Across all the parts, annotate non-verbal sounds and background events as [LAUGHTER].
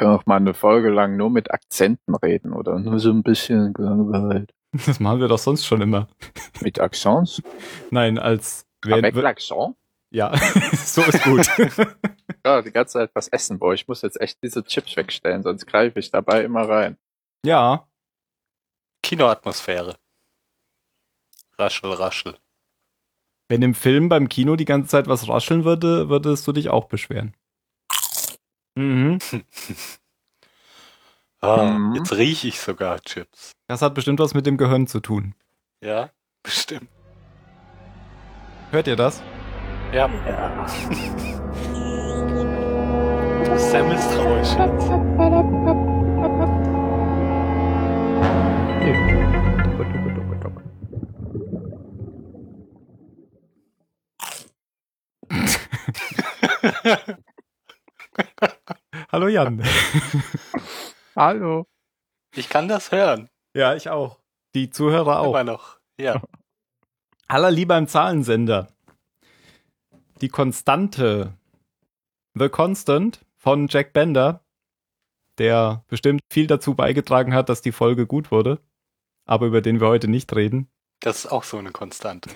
Können auch mal eine Folge lang nur mit Akzenten reden oder nur so ein bisschen gelangweilt. Das machen wir doch sonst schon immer. Mit Accents? Nein, als Avec l'accent? Ja, [LAUGHS] so ist gut. [LAUGHS] ja, die ganze Zeit was essen, boah. Ich muss jetzt echt diese Chips wegstellen, sonst greife ich dabei immer rein. Ja. Kinoatmosphäre. Raschel, raschel. Wenn im Film beim Kino die ganze Zeit was rascheln würde, würdest du dich auch beschweren. Mhm. [LAUGHS] ah, mhm. Jetzt rieche ich sogar Chips. Das hat bestimmt was mit dem Gehirn zu tun. Ja, bestimmt. Hört ihr das? Ja. ja. Sehr misstrauisch. [LAUGHS] Hallo Jan. [LAUGHS] Hallo. Ich kann das hören. Ja, ich auch. Die Zuhörer auch. Immer noch. Ja. [LAUGHS] Aller lieber im Zahlensender. Die Konstante. The Constant von Jack Bender, der bestimmt viel dazu beigetragen hat, dass die Folge gut wurde, aber über den wir heute nicht reden. Das ist auch so eine Konstante.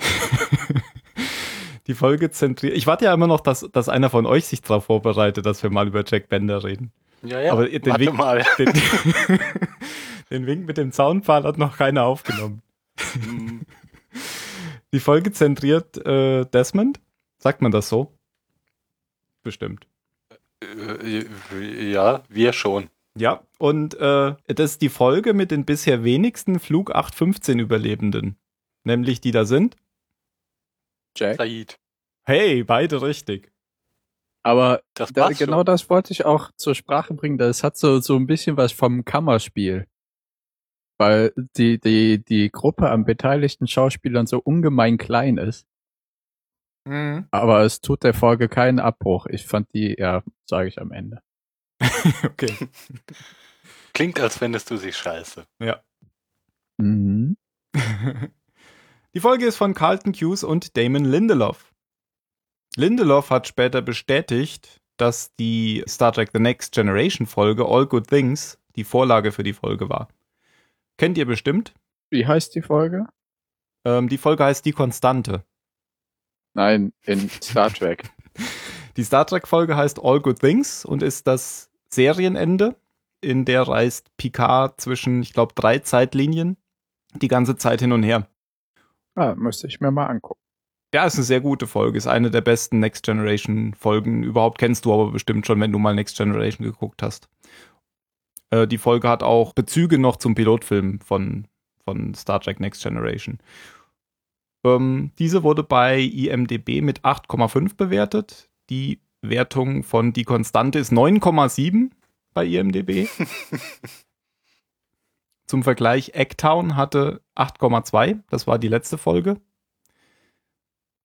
Die Folge zentriert. Ich warte ja immer noch, dass, dass einer von euch sich darauf vorbereitet, dass wir mal über Jack Bender reden. Ja, ja. Aber den Wink, mal. [LAUGHS] Den, den, Wink mit dem Zaunpfahl hat noch keiner aufgenommen. Mhm. [LAUGHS] Die Folge zentriert äh, Desmond. Sagt man das so? Bestimmt. Äh, ja, wir schon. Ja, und äh, das ist die Folge mit den bisher wenigsten Flug 815 Überlebenden. Nämlich die da sind Jack. Said. Hey, beide richtig. Aber das da, genau schon. das wollte ich auch zur Sprache bringen. Das hat so, so ein bisschen was vom Kammerspiel. Weil die, die, die Gruppe an beteiligten Schauspielern so ungemein klein ist. Mhm. Aber es tut der Folge keinen Abbruch. Ich fand die, ja, sage ich am Ende. [LAUGHS] okay. Klingt, als fändest du sie scheiße. Ja. Mhm. [LAUGHS] Die Folge ist von Carlton Hughes und Damon Lindelof. Lindelof hat später bestätigt, dass die Star Trek The Next Generation Folge All Good Things die Vorlage für die Folge war. Kennt ihr bestimmt? Wie heißt die Folge? Ähm, die Folge heißt Die Konstante. Nein, in Star Trek. [LAUGHS] die Star Trek Folge heißt All Good Things und ist das Serienende. In der reist Picard zwischen, ich glaube, drei Zeitlinien die ganze Zeit hin und her. Ah, müsste ich mir mal angucken. Ja, ist eine sehr gute Folge. Ist eine der besten Next Generation Folgen überhaupt. Kennst du aber bestimmt schon, wenn du mal Next Generation geguckt hast. Äh, die Folge hat auch Bezüge noch zum Pilotfilm von, von Star Trek Next Generation. Ähm, diese wurde bei IMDB mit 8,5 bewertet. Die Wertung von Die Konstante ist 9,7 bei IMDB. [LAUGHS] Zum Vergleich, Eggtown hatte 8,2, das war die letzte Folge.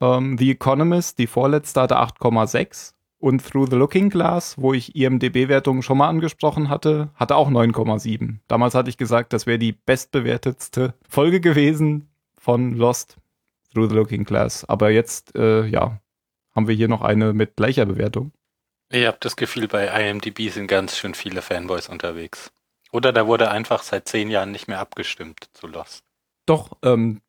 Ähm, The Economist, die vorletzte, hatte 8,6. Und Through the Looking Glass, wo ich IMDB-Wertungen schon mal angesprochen hatte, hatte auch 9,7. Damals hatte ich gesagt, das wäre die bestbewertetste Folge gewesen von Lost, Through the Looking Glass. Aber jetzt, äh, ja, haben wir hier noch eine mit gleicher Bewertung. Ich habe das Gefühl, bei IMDb sind ganz schön viele Fanboys unterwegs. Oder da wurde einfach seit zehn Jahren nicht mehr abgestimmt zu Lost. Doch, ähm,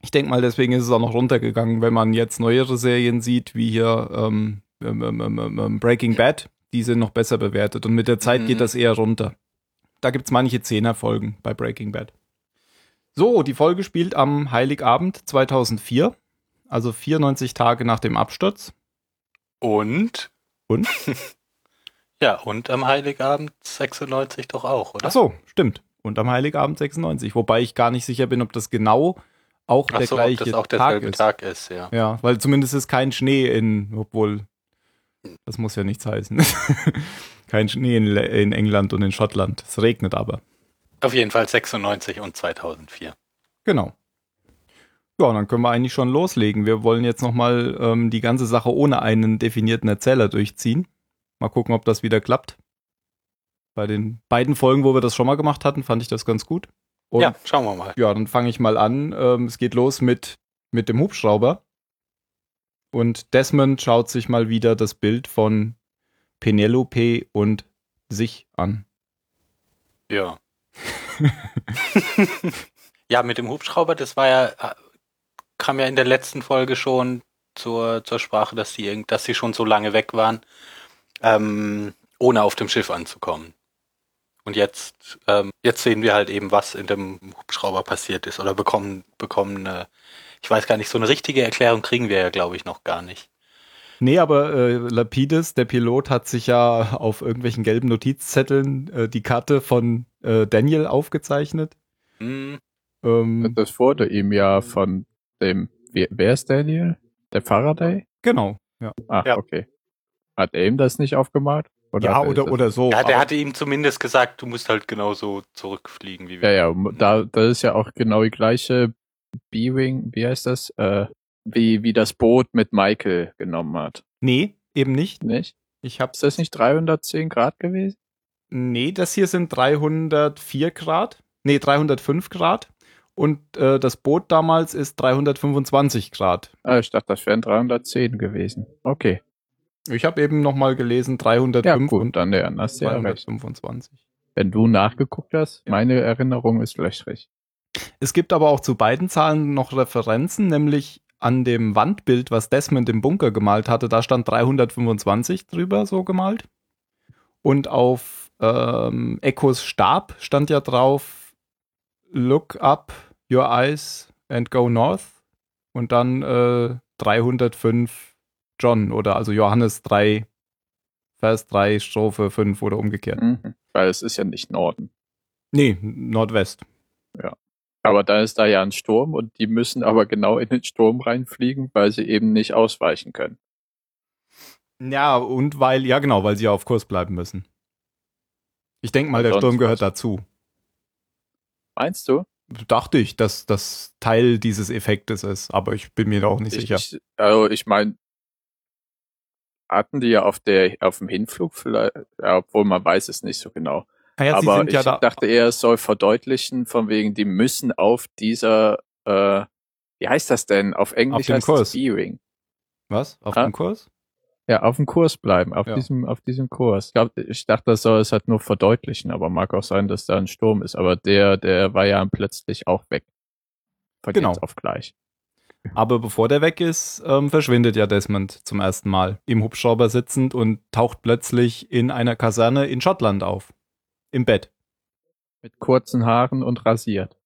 ich denke mal, deswegen ist es auch noch runtergegangen, wenn man jetzt neuere Serien sieht, wie hier ähm, ähm, ähm, ähm Breaking Bad, die sind noch besser bewertet und mit der Zeit mhm. geht das eher runter. Da gibt es manche Zehnerfolgen bei Breaking Bad. So, die Folge spielt am Heiligabend 2004, also 94 Tage nach dem Absturz. Und? Und? [LAUGHS] Ja, und am Heiligabend 96 doch auch, oder? Ach so, stimmt. Und am Heiligabend 96. Wobei ich gar nicht sicher bin, ob das genau auch Ach der so, gleiche ob das auch Tag ist. Tag ist, ja. Ja, weil zumindest ist kein Schnee in, obwohl, das muss ja nichts heißen. [LAUGHS] kein Schnee in, in England und in Schottland. Es regnet aber. Auf jeden Fall 96 und 2004. Genau. Ja, dann können wir eigentlich schon loslegen. Wir wollen jetzt nochmal ähm, die ganze Sache ohne einen definierten Erzähler durchziehen. Mal gucken, ob das wieder klappt. Bei den beiden Folgen, wo wir das schon mal gemacht hatten, fand ich das ganz gut. Und, ja, schauen wir mal. Ja, dann fange ich mal an. Ähm, es geht los mit, mit dem Hubschrauber. Und Desmond schaut sich mal wieder das Bild von Penelope und sich an. Ja. [LAUGHS] ja, mit dem Hubschrauber, das war ja, äh, kam ja in der letzten Folge schon zur, zur Sprache, dass sie, dass sie schon so lange weg waren, ähm, ohne auf dem Schiff anzukommen. Und jetzt, ähm, jetzt sehen wir halt eben, was in dem Hubschrauber passiert ist oder bekommen, bekommen eine, ich weiß gar nicht, so eine richtige Erklärung kriegen wir ja, glaube ich, noch gar nicht. Nee, aber äh, Lapidus, der Pilot, hat sich ja auf irgendwelchen gelben Notizzetteln äh, die Karte von äh, Daniel aufgezeichnet. Mhm. Ähm, das wurde ihm ja von dem, wer, wer ist Daniel? Der Faraday? Genau, ja. Ach, ja. okay. Hat er ihm das nicht aufgemalt? Oder ja, oder, oder so. Ja, der hatte ihm zumindest gesagt, du musst halt genauso zurückfliegen wie wir. Ja, ja, da, das ist ja auch genau die gleiche B-Wing, wie heißt das? Äh, wie, wie das Boot mit Michael genommen hat. Nee, eben nicht. Nicht? Ich hab's. Ist das nicht 310 Grad gewesen? Nee, das hier sind 304 Grad. Nee, 305 Grad. Und äh, das Boot damals ist 325 Grad. Ah, ich dachte, das wären 310 gewesen. Okay. Ich habe eben nochmal gelesen, 305 ja, gut, und dann der hast 325. Wenn du nachgeguckt hast, ja. meine Erinnerung ist löchrig. Es gibt aber auch zu beiden Zahlen noch Referenzen, nämlich an dem Wandbild, was Desmond im Bunker gemalt hatte, da stand 325 drüber so gemalt. Und auf ähm, Echos Stab stand ja drauf, look up your eyes and go north. Und dann äh, 305 John oder also Johannes 3, Vers 3, Strophe 5 oder umgekehrt. Mhm, weil es ist ja nicht Norden. Nee, Nordwest. Ja. Aber da ist da ja ein Sturm und die müssen aber genau in den Sturm reinfliegen, weil sie eben nicht ausweichen können. Ja, und weil, ja genau, weil sie auf Kurs bleiben müssen. Ich denke mal, der Sturm gehört was? dazu. Meinst du? Dachte ich, dass das Teil dieses Effektes ist, aber ich bin mir da auch nicht ich, sicher. Ich, also ich meine, hatten die ja auf der auf dem Hinflug vielleicht, ja, obwohl man weiß es nicht so genau. Ah ja, Aber ich ja da dachte eher, es soll verdeutlichen, von wegen, die müssen auf dieser, äh, wie heißt das denn? Auf Englisch auf dem heißt Kurs. Spearing. Was? Auf ha? dem Kurs? Ja, auf dem Kurs bleiben, auf ja. diesem, auf diesem Kurs. Ich, glaub, ich dachte, das soll es halt nur verdeutlichen, aber mag auch sein, dass da ein Sturm ist. Aber der, der war ja plötzlich auch weg. Von genau. auf gleich. Aber bevor der weg ist, ähm, verschwindet ja Desmond zum ersten Mal im Hubschrauber sitzend und taucht plötzlich in einer Kaserne in Schottland auf. Im Bett. Mit kurzen Haaren und rasiert.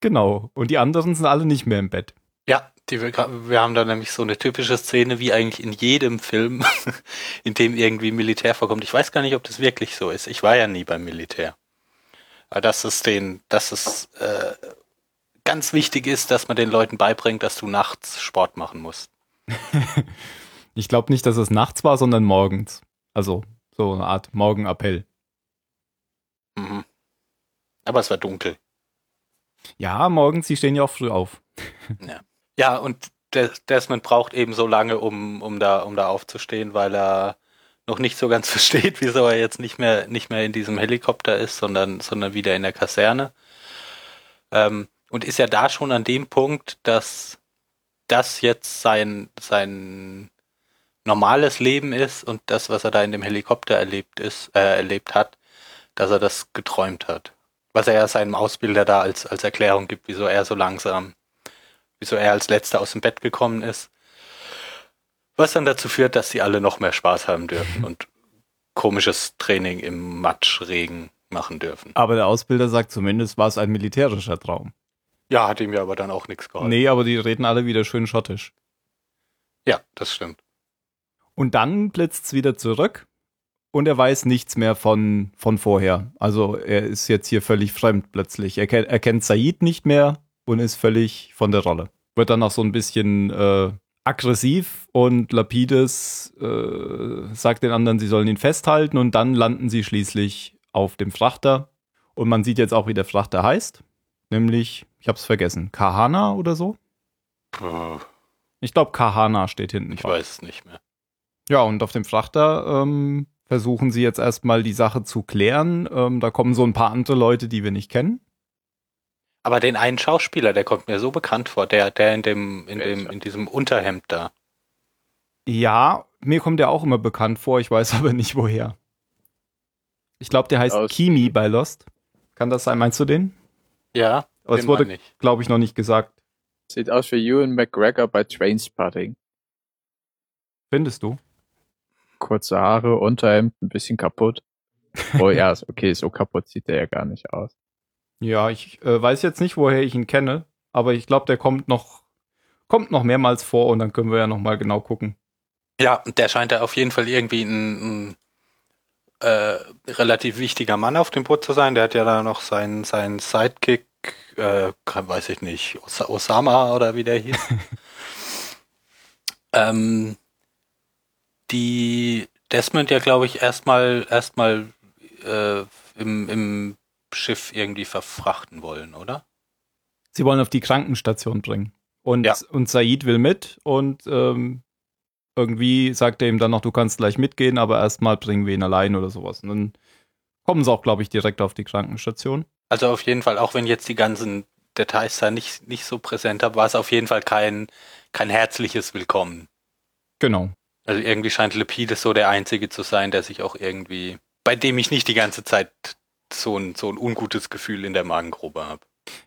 Genau. Und die anderen sind alle nicht mehr im Bett. Ja, die, wir haben da nämlich so eine typische Szene wie eigentlich in jedem Film, [LAUGHS] in dem irgendwie Militär vorkommt. Ich weiß gar nicht, ob das wirklich so ist. Ich war ja nie beim Militär. Aber dass es den, dass es äh, ganz wichtig ist, dass man den Leuten beibringt, dass du nachts Sport machen musst. [LAUGHS] ich glaube nicht, dass es nachts war, sondern morgens. Also so eine Art Morgenappell. Mhm. Aber es war dunkel. Ja, morgens, sie stehen ja auch früh auf. [LAUGHS] ja. ja, und Desmond braucht eben so lange, um, um, da, um da aufzustehen, weil er noch nicht so ganz [LAUGHS] versteht, wieso er jetzt nicht mehr, nicht mehr in diesem Helikopter ist, sondern, sondern wieder in der Kaserne. Ähm, und ist ja da schon an dem Punkt, dass das jetzt sein, sein normales Leben ist und das, was er da in dem Helikopter erlebt ist, äh, erlebt hat, dass er das geträumt hat. Was er ja seinem Ausbilder da als, als Erklärung gibt, wieso er so langsam, wieso er als letzter aus dem Bett gekommen ist. Was dann dazu führt, dass sie alle noch mehr Spaß haben dürfen und komisches Training im Matschregen machen dürfen. Aber der Ausbilder sagt zumindest, war es ein militärischer Traum. Ja, hat ihm ja aber dann auch nichts geholfen. Nee, aber die reden alle wieder schön schottisch. Ja, das stimmt. Und dann blitzt's wieder zurück und er weiß nichts mehr von, von vorher. Also er ist jetzt hier völlig fremd plötzlich. Er, er kennt Said nicht mehr und ist völlig von der Rolle. Wird dann auch so ein bisschen äh, aggressiv und Lapides äh, sagt den anderen, sie sollen ihn festhalten und dann landen sie schließlich auf dem Frachter. Und man sieht jetzt auch, wie der Frachter heißt. Nämlich ich hab's vergessen. Kahana oder so? Ich glaube, Kahana steht hinten. Ich drauf. weiß es nicht mehr. Ja, und auf dem Frachter ähm, versuchen sie jetzt erstmal die Sache zu klären. Ähm, da kommen so ein paar andere Leute, die wir nicht kennen. Aber den einen Schauspieler, der kommt mir so bekannt vor, der, der in dem, in dem, in diesem Unterhemd da. Ja, mir kommt der auch immer bekannt vor, ich weiß [LAUGHS] aber nicht woher. Ich glaube, der heißt Kimi bei Lost. Kann das sein? Meinst du den? Ja. Aber es wurde, glaube ich, noch nicht gesagt. Sieht aus wie Ewan McGregor bei Trainspotting. Findest du? Kurze Haare, Unterhemd, ein bisschen kaputt. Oh ja, okay, so kaputt sieht der ja gar nicht aus. Ja, ich äh, weiß jetzt nicht, woher ich ihn kenne, aber ich glaube, der kommt noch, kommt noch mehrmals vor und dann können wir ja noch mal genau gucken. Ja, der scheint ja auf jeden Fall irgendwie ein, ein äh, relativ wichtiger Mann auf dem Boot zu sein. Der hat ja da noch seinen, seinen Sidekick, äh, weiß ich nicht, Os Osama oder wie der hieß. [LAUGHS] ähm, die Desmond ja, glaube ich, erstmal erstmal äh, im, im Schiff irgendwie verfrachten wollen, oder? Sie wollen auf die Krankenstation bringen. Und, ja. und Said will mit und ähm, irgendwie sagt er ihm dann noch, du kannst gleich mitgehen, aber erstmal bringen wir ihn allein oder sowas. Und dann kommen sie auch, glaube ich, direkt auf die Krankenstation. Also auf jeden Fall, auch wenn jetzt die ganzen Details da nicht, nicht so präsent haben, war es auf jeden Fall kein, kein herzliches Willkommen. Genau. Also irgendwie scheint Lepides so der Einzige zu sein, der sich auch irgendwie, bei dem ich nicht die ganze Zeit so ein, so ein ungutes Gefühl in der Magengrube habe.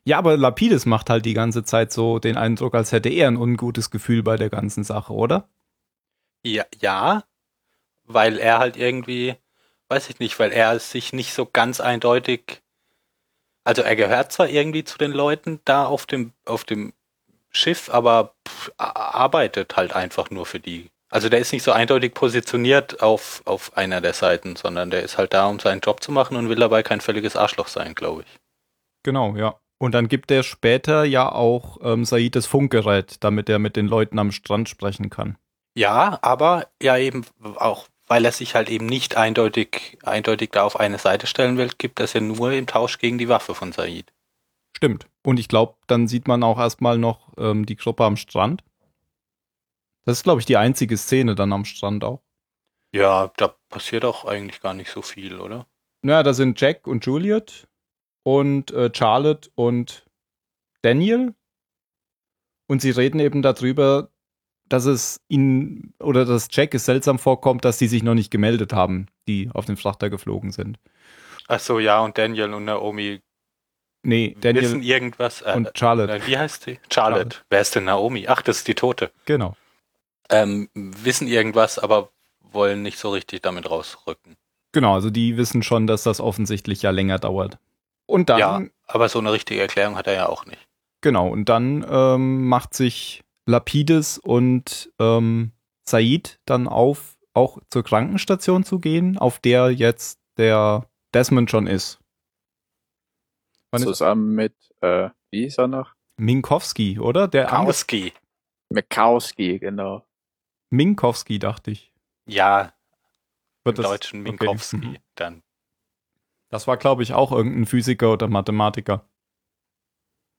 Ja, aber Lapides macht halt die ganze Zeit so den Eindruck, als hätte er ein ungutes Gefühl bei der ganzen Sache, oder? Ja, ja, weil er halt irgendwie, weiß ich nicht, weil er sich nicht so ganz eindeutig, also er gehört zwar irgendwie zu den Leuten da auf dem, auf dem Schiff, aber pff, arbeitet halt einfach nur für die. Also der ist nicht so eindeutig positioniert auf, auf einer der Seiten, sondern der ist halt da, um seinen Job zu machen und will dabei kein völliges Arschloch sein, glaube ich. Genau, ja. Und dann gibt er später ja auch ähm, Said das Funkgerät, damit er mit den Leuten am Strand sprechen kann. Ja, aber ja eben auch, weil er sich halt eben nicht eindeutig, eindeutig da auf eine Seite stellen will, gibt es ja nur im Tausch gegen die Waffe von Said. Stimmt. Und ich glaube, dann sieht man auch erstmal noch ähm, die Gruppe am Strand. Das ist, glaube ich, die einzige Szene dann am Strand auch. Ja, da passiert auch eigentlich gar nicht so viel, oder? Naja, da sind Jack und Juliet und äh, Charlotte und Daniel. Und sie reden eben darüber, dass es ihnen oder dass Jack es seltsam vorkommt, dass die sich noch nicht gemeldet haben, die auf den Frachter geflogen sind. Ach so, ja, und Daniel und Naomi nee, Daniel wissen irgendwas. Äh, und Charlotte. Äh, wie heißt die? Charlotte. Charlotte. Wer ist denn Naomi? Ach, das ist die Tote. Genau. Ähm, wissen irgendwas, aber wollen nicht so richtig damit rausrücken. Genau, also die wissen schon, dass das offensichtlich ja länger dauert. Und dann. Ja, aber so eine richtige Erklärung hat er ja auch nicht. Genau, und dann ähm, macht sich Lapides und ähm, Said dann auf, auch zur Krankenstation zu gehen, auf der jetzt der Desmond schon ist. Wann Zusammen ist mit, äh, wie ist er noch? Minkowski, oder? Der Minkowski. Minkowski, genau. Minkowski, dachte ich. Ja, Wird im das? deutschen Minkowski okay. Dann. Das war, glaube ich, auch irgendein Physiker oder Mathematiker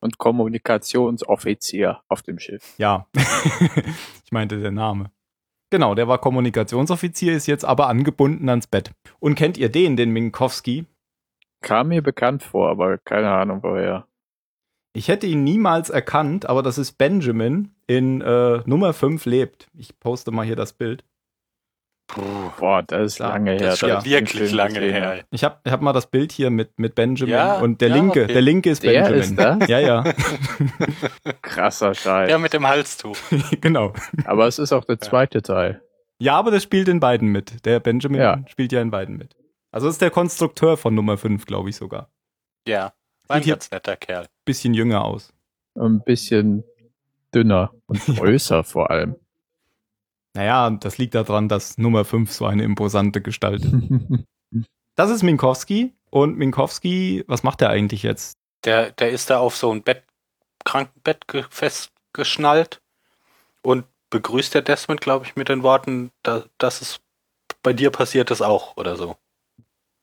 und Kommunikationsoffizier auf dem Schiff. Ja, [LAUGHS] ich meinte der Name. Genau, der war Kommunikationsoffizier, ist jetzt aber angebunden ans Bett. Und kennt ihr den, den Minkowski? Kam mir bekannt vor, aber keine Ahnung woher. Ich hätte ihn niemals erkannt, aber das ist Benjamin in äh, Nummer 5 lebt. Ich poste mal hier das Bild. Boah, das ist lange her. Das ist schon ja. wirklich lange her. Ich habe ich hab mal das Bild hier mit, mit Benjamin ja, und der ja, linke, okay. der linke ist der Benjamin. Ist das? Ja, ja. [LAUGHS] Krasser Scheiß. Der mit dem Halstuch. [LAUGHS] genau. Aber es ist auch der zweite Teil. Ja, aber das spielt in beiden mit. Der Benjamin spielt ja in beiden mit. Also ist der Konstrukteur von Nummer 5, glaube ich sogar. Ja, ein ganz netter Kerl. Bisschen jünger aus. Ein bisschen dünner und [LAUGHS] größer vor allem. Naja, das liegt daran, dass Nummer 5 so eine imposante Gestalt ist. [LAUGHS] das ist Minkowski. Und Minkowski, was macht er eigentlich jetzt? Der, der ist da auf so ein Bett, Krankenbett festgeschnallt und begrüßt der Desmond, glaube ich, mit den Worten, da, dass es bei dir passiert ist auch oder so.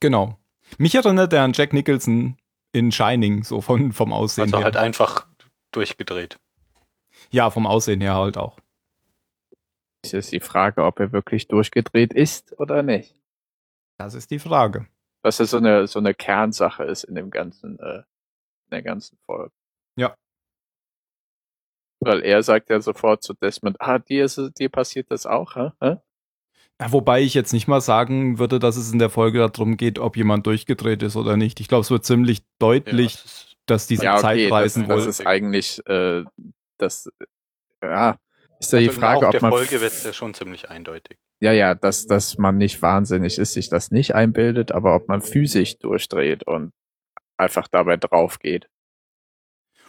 Genau. Mich erinnert er an Jack Nicholson in Shining, so von, vom Aussehen also her. Also halt einfach durchgedreht. Ja, vom Aussehen her halt auch. Ist jetzt die Frage, ob er wirklich durchgedreht ist oder nicht. Das ist die Frage. Was ja so eine, so eine Kernsache ist in dem ganzen, äh, in der ganzen Folge. Ja. Weil er sagt ja sofort zu Desmond, ah, dir, ist, dir passiert das auch, hä? Wobei ich jetzt nicht mal sagen würde, dass es in der Folge darum geht, ob jemand durchgedreht ist oder nicht. Ich glaube, es wird ziemlich deutlich, ja, das dass diese ja, okay, Zeitreisen das, das ist eigentlich äh, das ja ist ja die also Frage, ob der man Folge wird ja schon ziemlich eindeutig. Ja, ja, dass dass man nicht wahnsinnig ist, sich das nicht einbildet, aber ob man physisch durchdreht und einfach dabei drauf geht.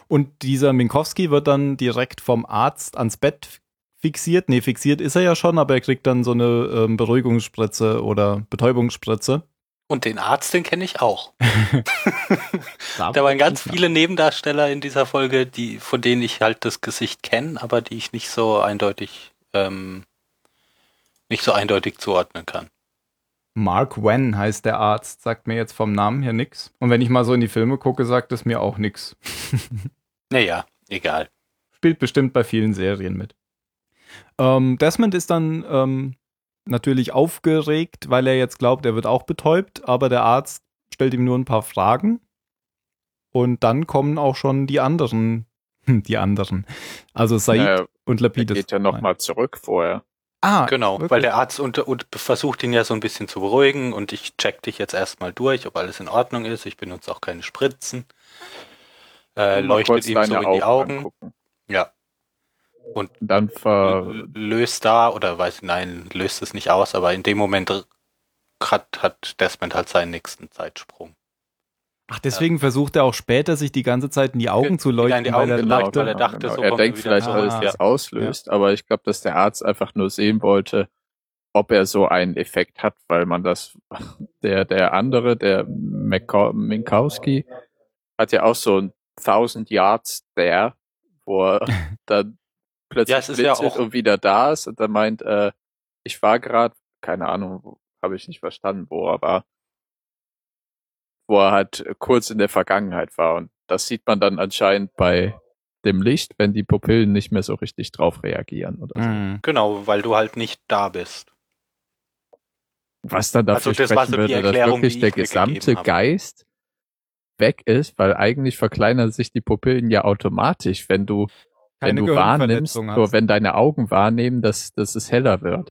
Und dieser Minkowski wird dann direkt vom Arzt ans Bett fixiert. Nee, fixiert ist er ja schon, aber er kriegt dann so eine ähm, Beruhigungsspritze oder Betäubungsspritze. Und den Arzt, den kenne ich auch. [LAUGHS] [LAUGHS] da waren ganz viele Nebendarsteller in dieser Folge, die, von denen ich halt das Gesicht kenne, aber die ich nicht so eindeutig, ähm, nicht so eindeutig zuordnen kann. Mark Wen heißt der Arzt, sagt mir jetzt vom Namen her nix. Und wenn ich mal so in die Filme gucke, sagt es mir auch nix. [LAUGHS] naja, egal. Spielt bestimmt bei vielen Serien mit. Ähm, Desmond ist dann ähm, natürlich aufgeregt, weil er jetzt glaubt, er wird auch betäubt, aber der Arzt stellt ihm nur ein paar Fragen. Und dann kommen auch schon die anderen, [LAUGHS] die anderen. Also Said naja, und Lapidus. Er geht ja nochmal zurück vorher. Ah, genau, wirklich? weil der Arzt und, und versucht ihn ja so ein bisschen zu beruhigen und ich check dich jetzt erstmal durch, ob alles in Ordnung ist. Ich benutze auch keine Spritzen. Äh, leuchtet ihm so in die Augen. Angucken. Ja. Und dann löst da, oder weiß ich, nein, löst es nicht aus, aber in dem Moment hat, hat Desmond halt seinen nächsten Zeitsprung. Ach, deswegen ja. versucht er auch später, sich die ganze Zeit in die Augen zu leuchten, die Augen, weil, er genau, dachte, weil er dachte, genau. so er denkt vielleicht, dass es das auslöst, ja. aber ich glaube, dass der Arzt einfach nur sehen wollte, ob er so einen Effekt hat, weil man das, [LAUGHS] der, der andere, der Minkowski, hat ja auch so ein 1000 Yards der, wo er [LAUGHS] dann plötzlich ja, es ist ja auch und wieder da ist und er meint, äh, ich war gerade, keine Ahnung, habe ich nicht verstanden, wo er war, wo er halt kurz in der Vergangenheit war und das sieht man dann anscheinend bei dem Licht, wenn die Pupillen nicht mehr so richtig drauf reagieren oder so. Mhm. Genau, weil du halt nicht da bist. Was dann dafür also sprechen so würde, dass wirklich der gesamte Geist weg ist, weil eigentlich verkleinern sich die Pupillen ja automatisch, wenn du keine wenn du wahrnimmst, so, wenn deine Augen wahrnehmen, dass, dass es heller wird.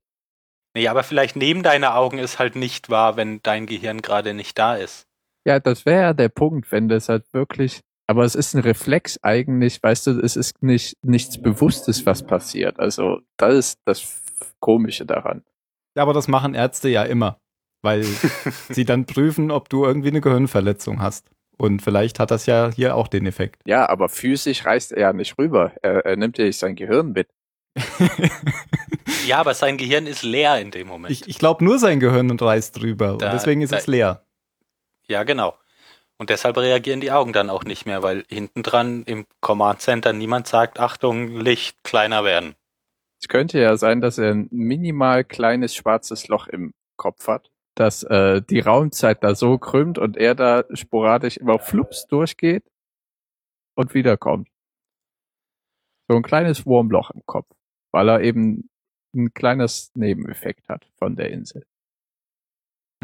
Nee, aber vielleicht neben deine Augen ist halt nicht wahr, wenn dein Gehirn gerade nicht da ist. Ja, das wäre ja der Punkt, wenn das halt wirklich, aber es ist ein Reflex eigentlich, weißt du, es ist nicht, nichts Bewusstes, was passiert. Also, das ist das Komische daran. Ja, aber das machen Ärzte ja immer, weil [LAUGHS] sie dann prüfen, ob du irgendwie eine Gehirnverletzung hast. Und vielleicht hat das ja hier auch den Effekt. Ja, aber physisch reist er ja nicht rüber. Er, er nimmt ja nicht sein Gehirn mit. [LAUGHS] ja, aber sein Gehirn ist leer in dem Moment. Ich, ich glaube, nur sein Gehirn reist rüber. Da, und deswegen ist da, es leer. Ja, genau. Und deshalb reagieren die Augen dann auch nicht mehr, weil hinten dran im Command Center niemand sagt, Achtung, Licht kleiner werden. Es könnte ja sein, dass er ein minimal kleines schwarzes Loch im Kopf hat dass äh, die Raumzeit da so krümmt und er da sporadisch immer flups durchgeht und wiederkommt. So ein kleines Wurmloch im Kopf, weil er eben ein kleines Nebeneffekt hat von der Insel.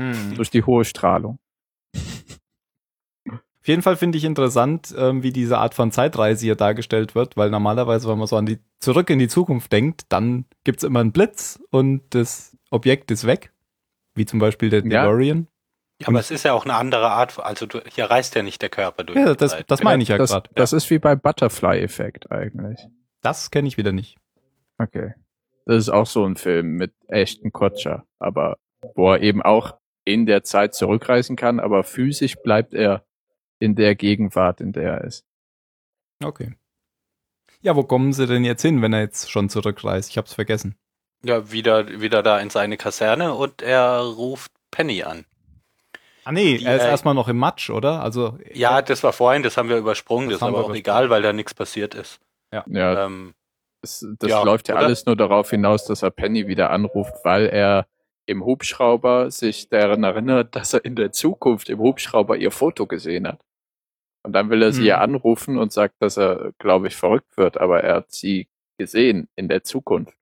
Hm. Durch die hohe Strahlung. Auf jeden Fall finde ich interessant, ähm, wie diese Art von Zeitreise hier dargestellt wird, weil normalerweise, wenn man so an die zurück in die Zukunft denkt, dann gibt's immer einen Blitz und das Objekt ist weg wie zum Beispiel der DeLorean. Ja, aber es ist ja auch eine andere Art, also du, hier reißt ja nicht der Körper durch. Ja, das, das meine ich ja gerade. Das ist wie beim Butterfly-Effekt eigentlich. Das kenne ich wieder nicht. Okay. Das ist auch so ein Film mit echten Kotscher, aber wo er eben auch in der Zeit zurückreisen kann, aber physisch bleibt er in der Gegenwart, in der er ist. Okay. Ja, wo kommen sie denn jetzt hin, wenn er jetzt schon zurückreist? Ich hab's vergessen. Ja, wieder, wieder da in seine Kaserne und er ruft Penny an. Ah nee, die, er ist äh, erstmal noch im Matsch, oder? Also Ja, das war vorhin, das haben wir übersprungen, das, das ist aber auch egal, weil da nichts passiert ist. Ja. ja ähm, das, das ja, läuft ja oder? alles nur darauf hinaus, dass er Penny wieder anruft, weil er im Hubschrauber sich daran erinnert, dass er in der Zukunft im Hubschrauber ihr Foto gesehen hat. Und dann will er sie hm. ja anrufen und sagt, dass er, glaube ich, verrückt wird, aber er hat sie gesehen in der Zukunft.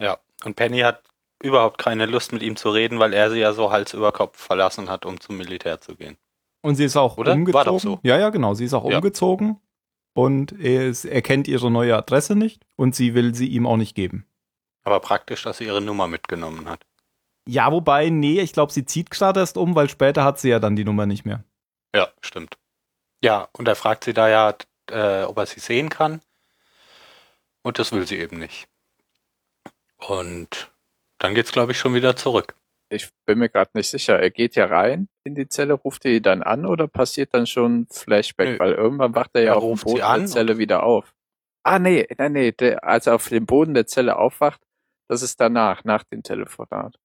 Ja, und Penny hat überhaupt keine Lust mit ihm zu reden, weil er sie ja so Hals über Kopf verlassen hat, um zum Militär zu gehen. Und sie ist auch Oder? umgezogen. War doch so. Ja, ja, genau. Sie ist auch ja. umgezogen und er, ist, er kennt ihre neue Adresse nicht und sie will sie ihm auch nicht geben. Aber praktisch, dass sie ihre Nummer mitgenommen hat. Ja, wobei, nee, ich glaube, sie zieht gerade erst um, weil später hat sie ja dann die Nummer nicht mehr. Ja, stimmt. Ja, und er fragt sie da ja, äh, ob er sie sehen kann. Und das will sie eben nicht. Und dann geht's, glaube ich, schon wieder zurück. Ich bin mir gerade nicht sicher. Er geht ja rein in die Zelle, ruft die dann an oder passiert dann schon Flashback? Nö. Weil irgendwann wacht er ja er auf dem Boden der Zelle wieder auf. Ah, nee, nee, nee. Der, als er auf dem Boden der Zelle aufwacht, das ist danach, nach dem Telefonat.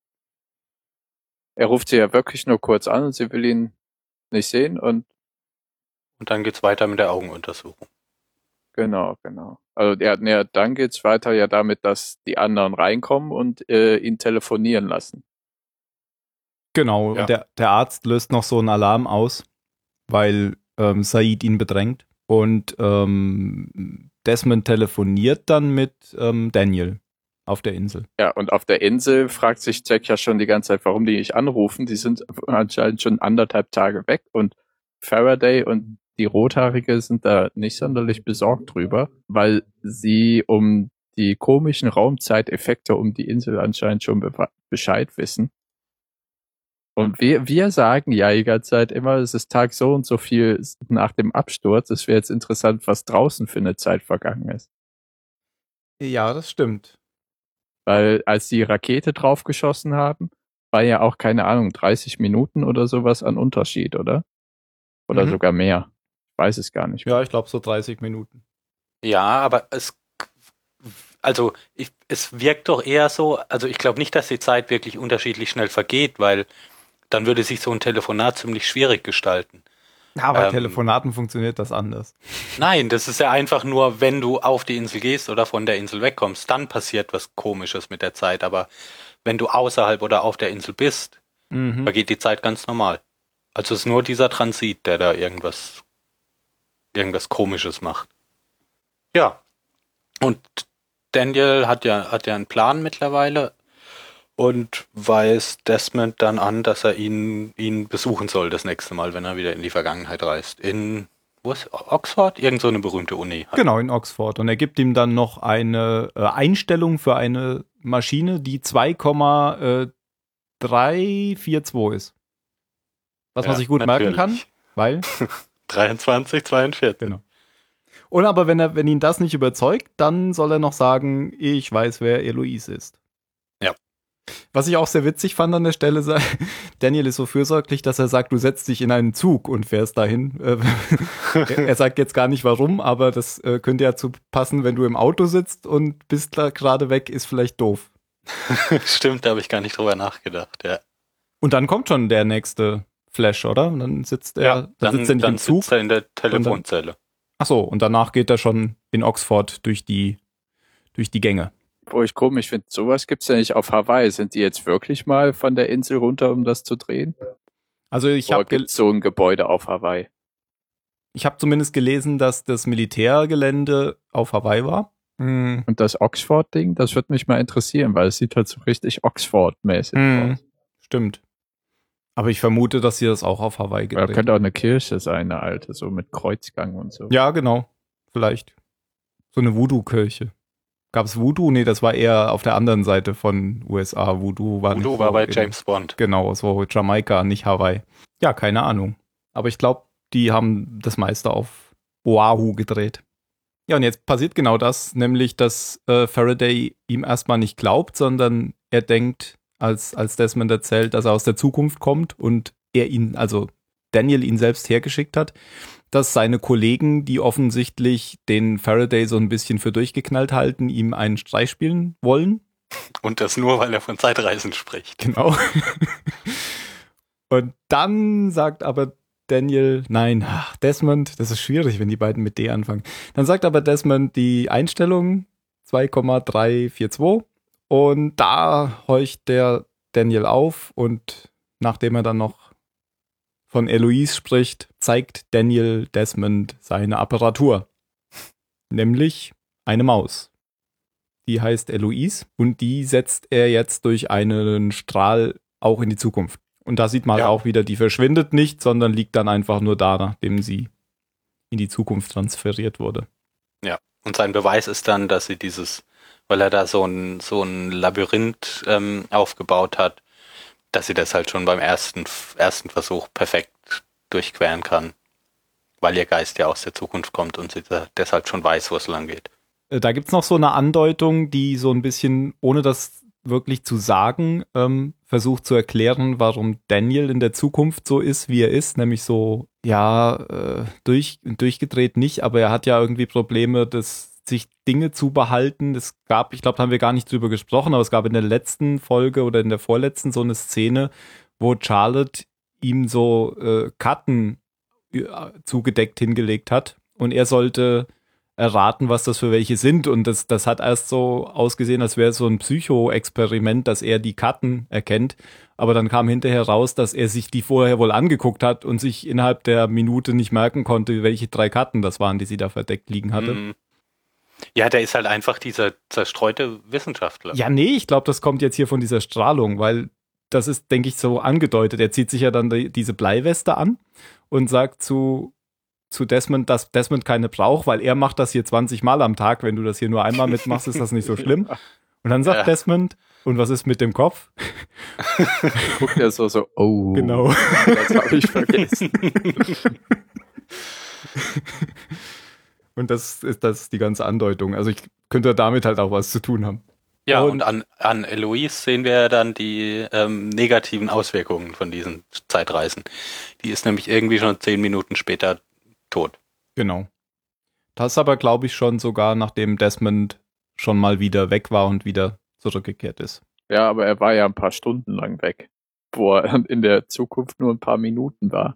Er ruft sie ja wirklich nur kurz an und sie will ihn nicht sehen und. Und dann geht's weiter mit der Augenuntersuchung. Genau, genau. Also ja, ja, dann geht's weiter ja damit, dass die anderen reinkommen und äh, ihn telefonieren lassen. Genau, ja. der, der Arzt löst noch so einen Alarm aus, weil ähm, Said ihn bedrängt. Und ähm, Desmond telefoniert dann mit ähm, Daniel auf der Insel. Ja, und auf der Insel fragt sich Jack ja schon die ganze Zeit, warum die nicht anrufen. Die sind anscheinend schon anderthalb Tage weg und Faraday und die Rothaarige sind da nicht sonderlich besorgt drüber, weil sie um die komischen Raumzeiteffekte um die Insel anscheinend schon be Bescheid wissen. Und wir, wir sagen ja die ganze Zeit immer, es ist Tag so und so viel nach dem Absturz. Es wäre jetzt interessant, was draußen für eine Zeit vergangen ist. Ja, das stimmt. Weil als die Rakete draufgeschossen haben, war ja auch keine Ahnung, 30 Minuten oder sowas an Unterschied, oder? Oder mhm. sogar mehr. Weiß es gar nicht. Ja, ich glaube so 30 Minuten. Ja, aber es also ich, es wirkt doch eher so, also ich glaube nicht, dass die Zeit wirklich unterschiedlich schnell vergeht, weil dann würde sich so ein Telefonat ziemlich schwierig gestalten. Ja, aber ähm, Telefonaten funktioniert das anders. Nein, das ist ja einfach nur, wenn du auf die Insel gehst oder von der Insel wegkommst, dann passiert was Komisches mit der Zeit. Aber wenn du außerhalb oder auf der Insel bist, mhm. vergeht die Zeit ganz normal. Also es ist nur dieser Transit, der da irgendwas, irgendwas Komisches macht. Ja. Und Daniel hat ja, hat ja einen Plan mittlerweile und weist Desmond dann an, dass er ihn, ihn besuchen soll das nächste Mal, wenn er wieder in die Vergangenheit reist. In wo ist Oxford? Irgend so eine berühmmte Uni. Genau, in Oxford. Und er gibt ihm dann noch eine äh, Einstellung für eine Maschine, die 2,342 ist. Was ja, man sich gut natürlich. merken kann, weil [LAUGHS] 23, 42. Genau. Und aber wenn er, wenn ihn das nicht überzeugt, dann soll er noch sagen, ich weiß, wer Eloise ist. Ja. Was ich auch sehr witzig fand an der Stelle, [LAUGHS] Daniel ist so fürsorglich, dass er sagt, du setzt dich in einen Zug und fährst dahin. Äh, [LAUGHS] er sagt jetzt gar nicht warum, aber das äh, könnte ja zu passen, wenn du im Auto sitzt und bist da gerade weg, ist vielleicht doof. [LAUGHS] Stimmt, da habe ich gar nicht drüber nachgedacht, ja. Und dann kommt schon der nächste Flash, oder? Und dann sitzt er, ja, dann, dann sitzt er nicht im Zug. Sitzt er in der Telefonzelle. Ach so, und danach geht er schon in Oxford durch die, durch die Gänge. Wo ich komisch finde, sowas gibt's ja nicht auf Hawaii. Sind die jetzt wirklich mal von der Insel runter, um das zu drehen? Also ich habe so ein Gebäude auf Hawaii. Ich habe zumindest gelesen, dass das Militärgelände auf Hawaii war. Mhm. Und das Oxford-Ding, das würde mich mal interessieren, weil es sieht halt so richtig Oxford-mäßig mhm. aus. Stimmt. Aber ich vermute, dass sie das auch auf Hawaii gedreht Ja, könnte auch eine Kirche sein, eine alte, so mit Kreuzgang und so. Ja, genau. Vielleicht. So eine Voodoo-Kirche. Gab es Voodoo? Nee, das war eher auf der anderen Seite von USA. Voodoo war Voodoo war bei James Bond. Genau, so Jamaika, nicht Hawaii. Ja, keine Ahnung. Aber ich glaube, die haben das meiste auf Oahu gedreht. Ja, und jetzt passiert genau das, nämlich, dass äh, Faraday ihm erstmal nicht glaubt, sondern er denkt, als, als Desmond erzählt, dass er aus der Zukunft kommt und er ihn, also Daniel ihn selbst hergeschickt hat, dass seine Kollegen, die offensichtlich den Faraday so ein bisschen für durchgeknallt halten, ihm einen Streich spielen wollen. Und das nur, weil er von Zeitreisen spricht. Genau. und dann sagt aber Daniel, nein, ach, Desmond, das ist schwierig, wenn die beiden mit D anfangen. Dann sagt aber Desmond die Einstellung 2,342 und da horcht der Daniel auf und nachdem er dann noch von Eloise spricht, zeigt Daniel Desmond seine Apparatur. Nämlich eine Maus. Die heißt Eloise und die setzt er jetzt durch einen Strahl auch in die Zukunft. Und da sieht man ja. auch wieder, die verschwindet nicht, sondern liegt dann einfach nur da, nachdem sie in die Zukunft transferiert wurde. Ja, und sein Beweis ist dann, dass sie dieses weil er da so ein, so ein Labyrinth ähm, aufgebaut hat, dass sie das halt schon beim ersten, ersten Versuch perfekt durchqueren kann. Weil ihr Geist ja aus der Zukunft kommt und sie deshalb schon weiß, wo es lang geht. Äh, da gibt's noch so eine Andeutung, die so ein bisschen, ohne das wirklich zu sagen, ähm, versucht zu erklären, warum Daniel in der Zukunft so ist, wie er ist, nämlich so, ja, äh, durch, durchgedreht nicht, aber er hat ja irgendwie Probleme, das sich Dinge zu behalten. Es gab, ich glaube, da haben wir gar nicht drüber gesprochen, aber es gab in der letzten Folge oder in der vorletzten so eine Szene, wo Charlotte ihm so äh, Karten äh, zugedeckt hingelegt hat und er sollte erraten, was das für welche sind. Und das, das hat erst so ausgesehen, als wäre es so ein Psycho-Experiment, dass er die Karten erkennt. Aber dann kam hinterher raus, dass er sich die vorher wohl angeguckt hat und sich innerhalb der Minute nicht merken konnte, welche drei Karten das waren, die sie da verdeckt liegen hatte. Mhm. Ja, der ist halt einfach dieser zerstreute Wissenschaftler. Ja, nee, ich glaube, das kommt jetzt hier von dieser Strahlung, weil das ist, denke ich, so angedeutet. Er zieht sich ja dann die, diese Bleiweste an und sagt zu, zu Desmond, dass Desmond keine braucht, weil er macht das hier 20 Mal am Tag. Wenn du das hier nur einmal mitmachst, ist das nicht so [LAUGHS] schlimm. Und dann sagt ja. Desmond, und was ist mit dem Kopf? [LAUGHS] Guckt er so, so, oh. Genau. Das habe ich vergessen. [LAUGHS] Und das ist, das ist die ganze Andeutung. Also ich könnte damit halt auch was zu tun haben. Ja, und, und an, an Eloise sehen wir dann die ähm, negativen Auswirkungen von diesen Zeitreisen. Die ist nämlich irgendwie schon zehn Minuten später tot. Genau. Das aber, glaube ich, schon sogar, nachdem Desmond schon mal wieder weg war und wieder zurückgekehrt ist. Ja, aber er war ja ein paar Stunden lang weg, wo er in der Zukunft nur ein paar Minuten war.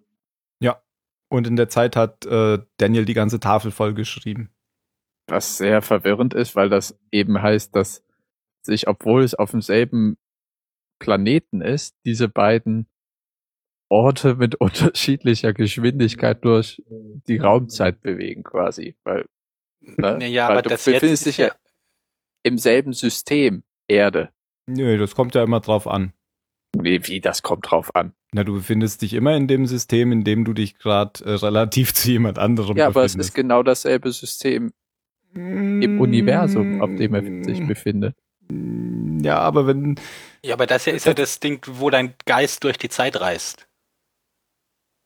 Und in der Zeit hat äh, Daniel die ganze Tafel voll geschrieben. Was sehr verwirrend ist, weil das eben heißt, dass sich, obwohl es auf demselben Planeten ist, diese beiden Orte mit [LAUGHS] unterschiedlicher Geschwindigkeit durch die Raumzeit bewegen, quasi. Weil, ne? ja, weil aber du das befindest dich ja im selben System Erde. Nö, das kommt ja immer drauf an. Nee, wie, das kommt drauf an. Na, du befindest dich immer in dem System, in dem du dich gerade äh, relativ [LAUGHS] zu jemand anderem ja, befindest. Ja, aber es ist genau dasselbe System mm, im Universum, auf dem er sich befindet. Mm, ja, aber wenn. Ja, aber das ist ja das Ding, wo dein Geist durch die Zeit reist.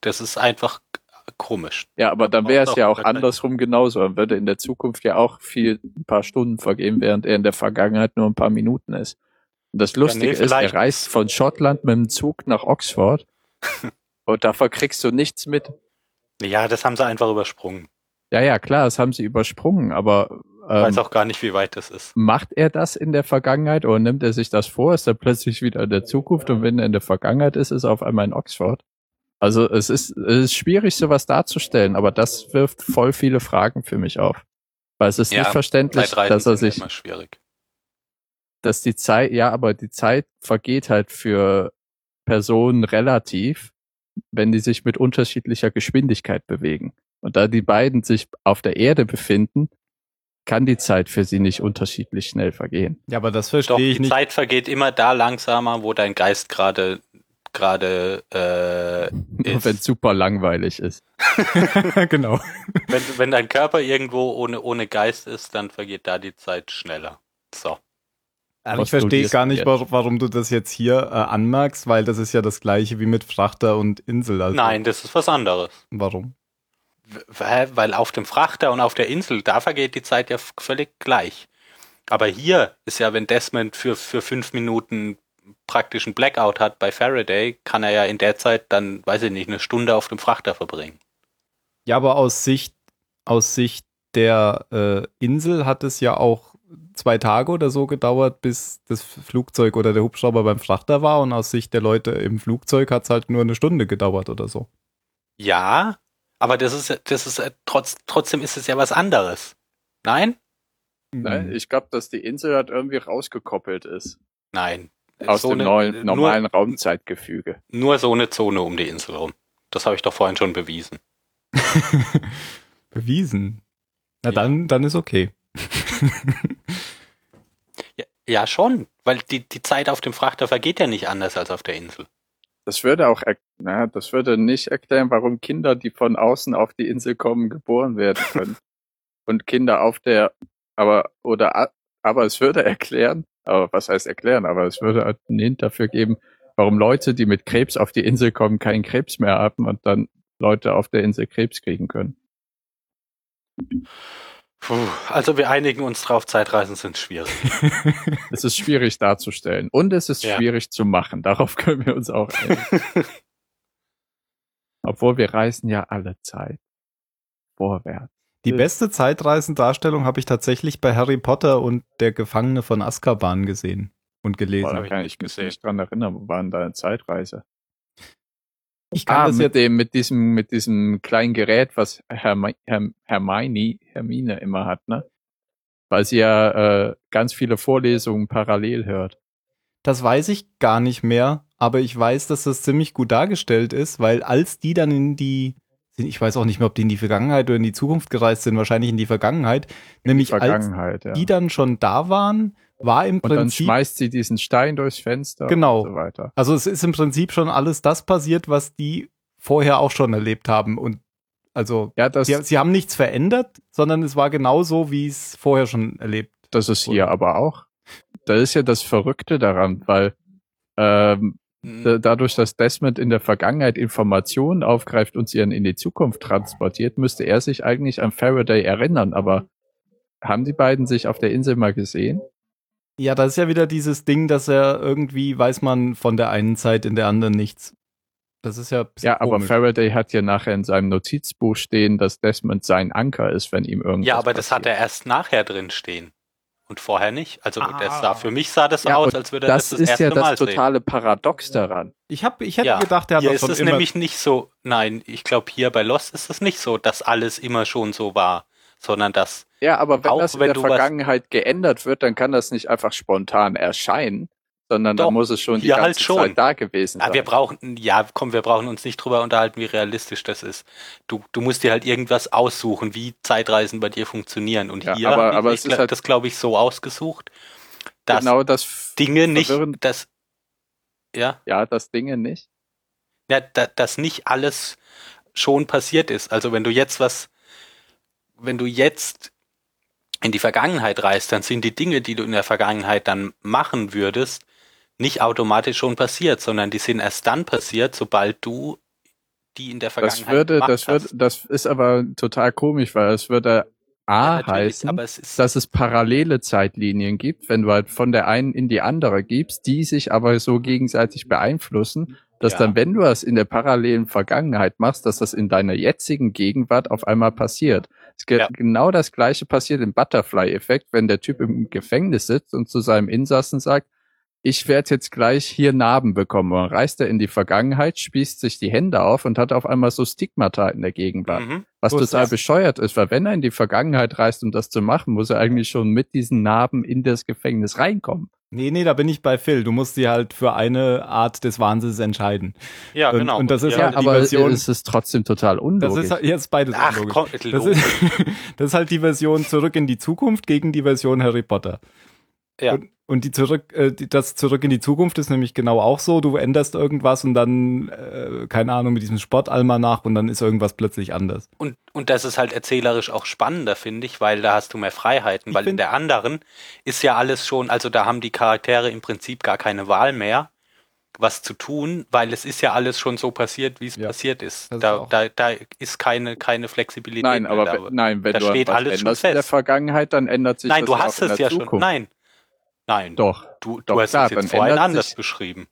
Das ist einfach komisch. Ja, aber dann wäre es ja auch andersrum genauso. Dann würde in der Zukunft ja auch viel, ein paar Stunden vergehen, während er in der Vergangenheit nur ein paar Minuten ist. Das Lustige ja, nee, ist, er reist von Schottland mit dem Zug nach Oxford [LAUGHS] und davon kriegst du nichts mit. Ja, das haben sie einfach übersprungen. Ja, ja, klar, das haben sie übersprungen, aber ähm, weiß auch gar nicht, wie weit das ist. Macht er das in der Vergangenheit oder nimmt er sich das vor? Ist er plötzlich wieder in der Zukunft und wenn er in der Vergangenheit ist, ist er auf einmal in Oxford? Also es ist, es ist schwierig, sowas darzustellen, aber das wirft voll viele Fragen für mich auf. Weil es ist ja, nicht verständlich, dass er sich, dass die Zeit, ja, aber die Zeit vergeht halt für Personen relativ, wenn die sich mit unterschiedlicher Geschwindigkeit bewegen. Und da die beiden sich auf der Erde befinden, kann die Zeit für sie nicht unterschiedlich schnell vergehen. Ja, aber das verstehe Doch, ich die nicht. Die Zeit vergeht immer da langsamer, wo dein Geist gerade gerade äh, wenn es super langweilig ist. [LAUGHS] genau. Wenn, wenn dein Körper irgendwo ohne ohne Geist ist, dann vergeht da die Zeit schneller. So. Aber ich verstehe gar nicht, warum, du das jetzt hier äh, anmerkst, weil das ist ja das gleiche wie mit Frachter und Insel. Also. Nein, das ist was anderes. Warum? Weil, weil auf dem Frachter und auf der Insel, da vergeht die Zeit ja völlig gleich. Aber hier ist ja, wenn Desmond für, für fünf Minuten praktisch einen Blackout hat bei Faraday, kann er ja in der Zeit dann, weiß ich nicht, eine Stunde auf dem Frachter verbringen. Ja, aber aus Sicht, aus Sicht der äh, Insel hat es ja auch zwei Tage oder so gedauert, bis das Flugzeug oder der Hubschrauber beim Frachter war und aus Sicht der Leute im Flugzeug hat es halt nur eine Stunde gedauert oder so. Ja, aber das ist, das ist äh, trotz, trotzdem ist es ja was anderes. Nein? Nein, ich glaube, dass die Insel halt irgendwie rausgekoppelt ist. Nein. Aus so dem eine, neuen, normalen nur, Raumzeitgefüge. Nur so eine Zone um die Insel rum. Das habe ich doch vorhin schon bewiesen. [LAUGHS] bewiesen? Na ja. dann, dann ist okay. Ja, ja, schon, weil die, die Zeit auf dem Frachter vergeht ja nicht anders als auf der Insel. Das würde auch, na, das würde nicht erklären, warum Kinder, die von außen auf die Insel kommen, geboren werden können. [LAUGHS] Und Kinder auf der, aber, oder aber es würde erklären, aber was heißt erklären, aber es würde einen Hint dafür geben, warum Leute, die mit Krebs auf die Insel kommen, keinen Krebs mehr haben und dann Leute auf der Insel Krebs kriegen können. Puh, also wir einigen uns drauf, Zeitreisen sind schwierig. [LAUGHS] es ist schwierig darzustellen und es ist ja. schwierig zu machen. Darauf können wir uns auch einigen. [LAUGHS] Obwohl wir reisen ja alle Zeit vorwärts. Die beste Zeitreisendarstellung habe ich tatsächlich bei Harry Potter und der Gefangene von Azkaban gesehen und gelesen. Boah, da kann ich mich nicht dran erinnern, wo war denn da eine Zeitreise? Ich kann ah, das mit jetzt dem, mit diesem, mit diesem kleinen Gerät, was Herm Herm Hermione, Hermine immer hat, ne? Weil sie ja äh, ganz viele Vorlesungen parallel hört. Das weiß ich gar nicht mehr, aber ich weiß, dass das ziemlich gut dargestellt ist, weil als die dann in die, ich weiß auch nicht mehr, ob die in die Vergangenheit oder in die Zukunft gereist sind, wahrscheinlich in die Vergangenheit, in nämlich die Vergangenheit, als ja. die dann schon da waren, war im Prinzip. Und dann schmeißt sie diesen Stein durchs Fenster genau. und so weiter. Also es ist im Prinzip schon alles das passiert, was die vorher auch schon erlebt haben. Und also ja, das, sie, sie haben nichts verändert, sondern es war genauso, wie es vorher schon erlebt. Das ist hier aber auch. Da ist ja das Verrückte daran, weil ähm, mhm. dadurch, dass Desmond in der Vergangenheit Informationen aufgreift und sie dann in die Zukunft transportiert, müsste er sich eigentlich an Faraday erinnern. Aber haben die beiden sich auf der Insel mal gesehen? Ja, das ist ja wieder dieses Ding, dass er irgendwie weiß man von der einen Zeit in der anderen nichts. Das ist ja. Ja, aber komisch. Faraday hat ja nachher in seinem Notizbuch stehen, dass Desmond sein Anker ist, wenn ihm irgendwas. Ja, aber das hat er erst nachher drin stehen. Und vorher nicht. Also ah. das sah, für mich sah das ja, aus, als würde er das das, das ist ja das totale sehen. Paradox daran. Ich habe, ich hätte ja, gedacht, er hat hier das ist es nämlich nicht so. Nein, ich glaube hier bei Lost ist es nicht so, dass alles immer schon so war sondern dass ja, aber wenn das in der Vergangenheit geändert wird, dann kann das nicht einfach spontan erscheinen, sondern Doch, da muss es schon die ganze halt schon. Zeit da gewesen sein. Ja, wir brauchen, ja, komm, wir brauchen uns nicht drüber unterhalten, wie realistisch das ist. Du, du musst dir halt irgendwas aussuchen, wie Zeitreisen bei dir funktionieren. Und ja, hier aber, aber ich, ist halt das, glaube ich, so ausgesucht, dass genau das Dinge nicht, das, ja, ja, das Dinge nicht, ja, da, dass nicht alles schon passiert ist. Also wenn du jetzt was wenn du jetzt in die Vergangenheit reist, dann sind die Dinge, die du in der Vergangenheit dann machen würdest, nicht automatisch schon passiert, sondern die sind erst dann passiert, sobald du die in der Vergangenheit das würde, das wird, das ist aber total komisch, weil es würde A ja, heißen, es dass es parallele Zeitlinien gibt, wenn du halt von der einen in die andere gibst, die sich aber so gegenseitig beeinflussen, dass ja. dann, wenn du das in der parallelen Vergangenheit machst, dass das in deiner jetzigen Gegenwart auf einmal passiert. Ja. Genau das gleiche passiert im Butterfly-Effekt, wenn der Typ im Gefängnis sitzt und zu seinem Insassen sagt, ich werde jetzt gleich hier Narben bekommen. Und dann reist er in die Vergangenheit, spießt sich die Hände auf und hat auf einmal so Stigmata in der Gegenwart. Mhm. Was total bescheuert ist, weil wenn er in die Vergangenheit reist, um das zu machen, muss er eigentlich schon mit diesen Narben in das Gefängnis reinkommen. Nee, nee, da bin ich bei Phil. Du musst dich halt für eine Art des Wahnsinns entscheiden. Ja, genau. Und das ist ja, halt die aber Version. Es ist trotzdem total unlogisch. Das ist halt, jetzt beides Ach, unlogisch. Komm, das, ist, [LAUGHS] das ist halt die Version zurück in die Zukunft gegen die Version Harry Potter. Ja. Und, und die zurück, äh, das zurück in die Zukunft ist nämlich genau auch so. Du änderst irgendwas und dann, äh, keine Ahnung, mit diesem Sportalmanach und dann ist irgendwas plötzlich anders. Und, und das ist halt erzählerisch auch spannender, finde ich, weil da hast du mehr Freiheiten, ich weil in der anderen ist ja alles schon, also da haben die Charaktere im Prinzip gar keine Wahl mehr was zu tun, weil es ist ja alles schon so passiert, wie es ja, passiert ist. Da, da, da ist keine, keine Flexibilität. Nein, aber da, nein, wenn da du steht alles schon fest. in der Vergangenheit, dann ändert sich nein, das du hast es ja Zukunft. schon. Nein, Nein. Doch. Du, du Doch, hast klar, es jetzt vorhin anders sich. beschrieben.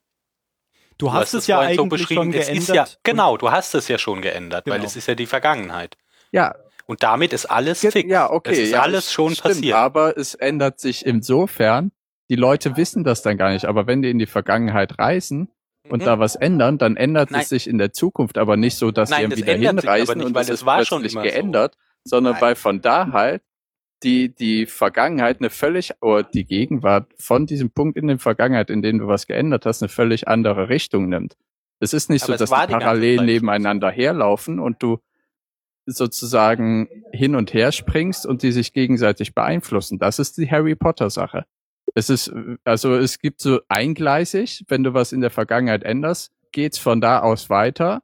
Du, du hast, hast, es ja eigentlich so beschrieben. schon geändert. Ja, genau, du hast es ja schon geändert, genau. weil es ist ja die Vergangenheit. Ja. Und damit ist alles fix. Ja, okay. Es ist ja, alles schon stimmt, passiert. Aber es ändert sich insofern, die Leute wissen das dann gar nicht, aber wenn die in die Vergangenheit reisen und mhm. da was ändern, dann ändert Nein. es sich in der Zukunft aber nicht so, dass Nein, sie wieder hinreisen nicht, und es ist plötzlich geändert, so. sondern Nein. weil von da halt die, die Vergangenheit eine völlig, oder die Gegenwart von diesem Punkt in der Vergangenheit, in dem du was geändert hast, eine völlig andere Richtung nimmt. Es ist nicht Aber so, dass die parallel nebeneinander herlaufen und du sozusagen hin und her springst und die sich gegenseitig beeinflussen. Das ist die Harry Potter Sache. Es ist, also es gibt so eingleisig, wenn du was in der Vergangenheit änderst, geht's von da aus weiter.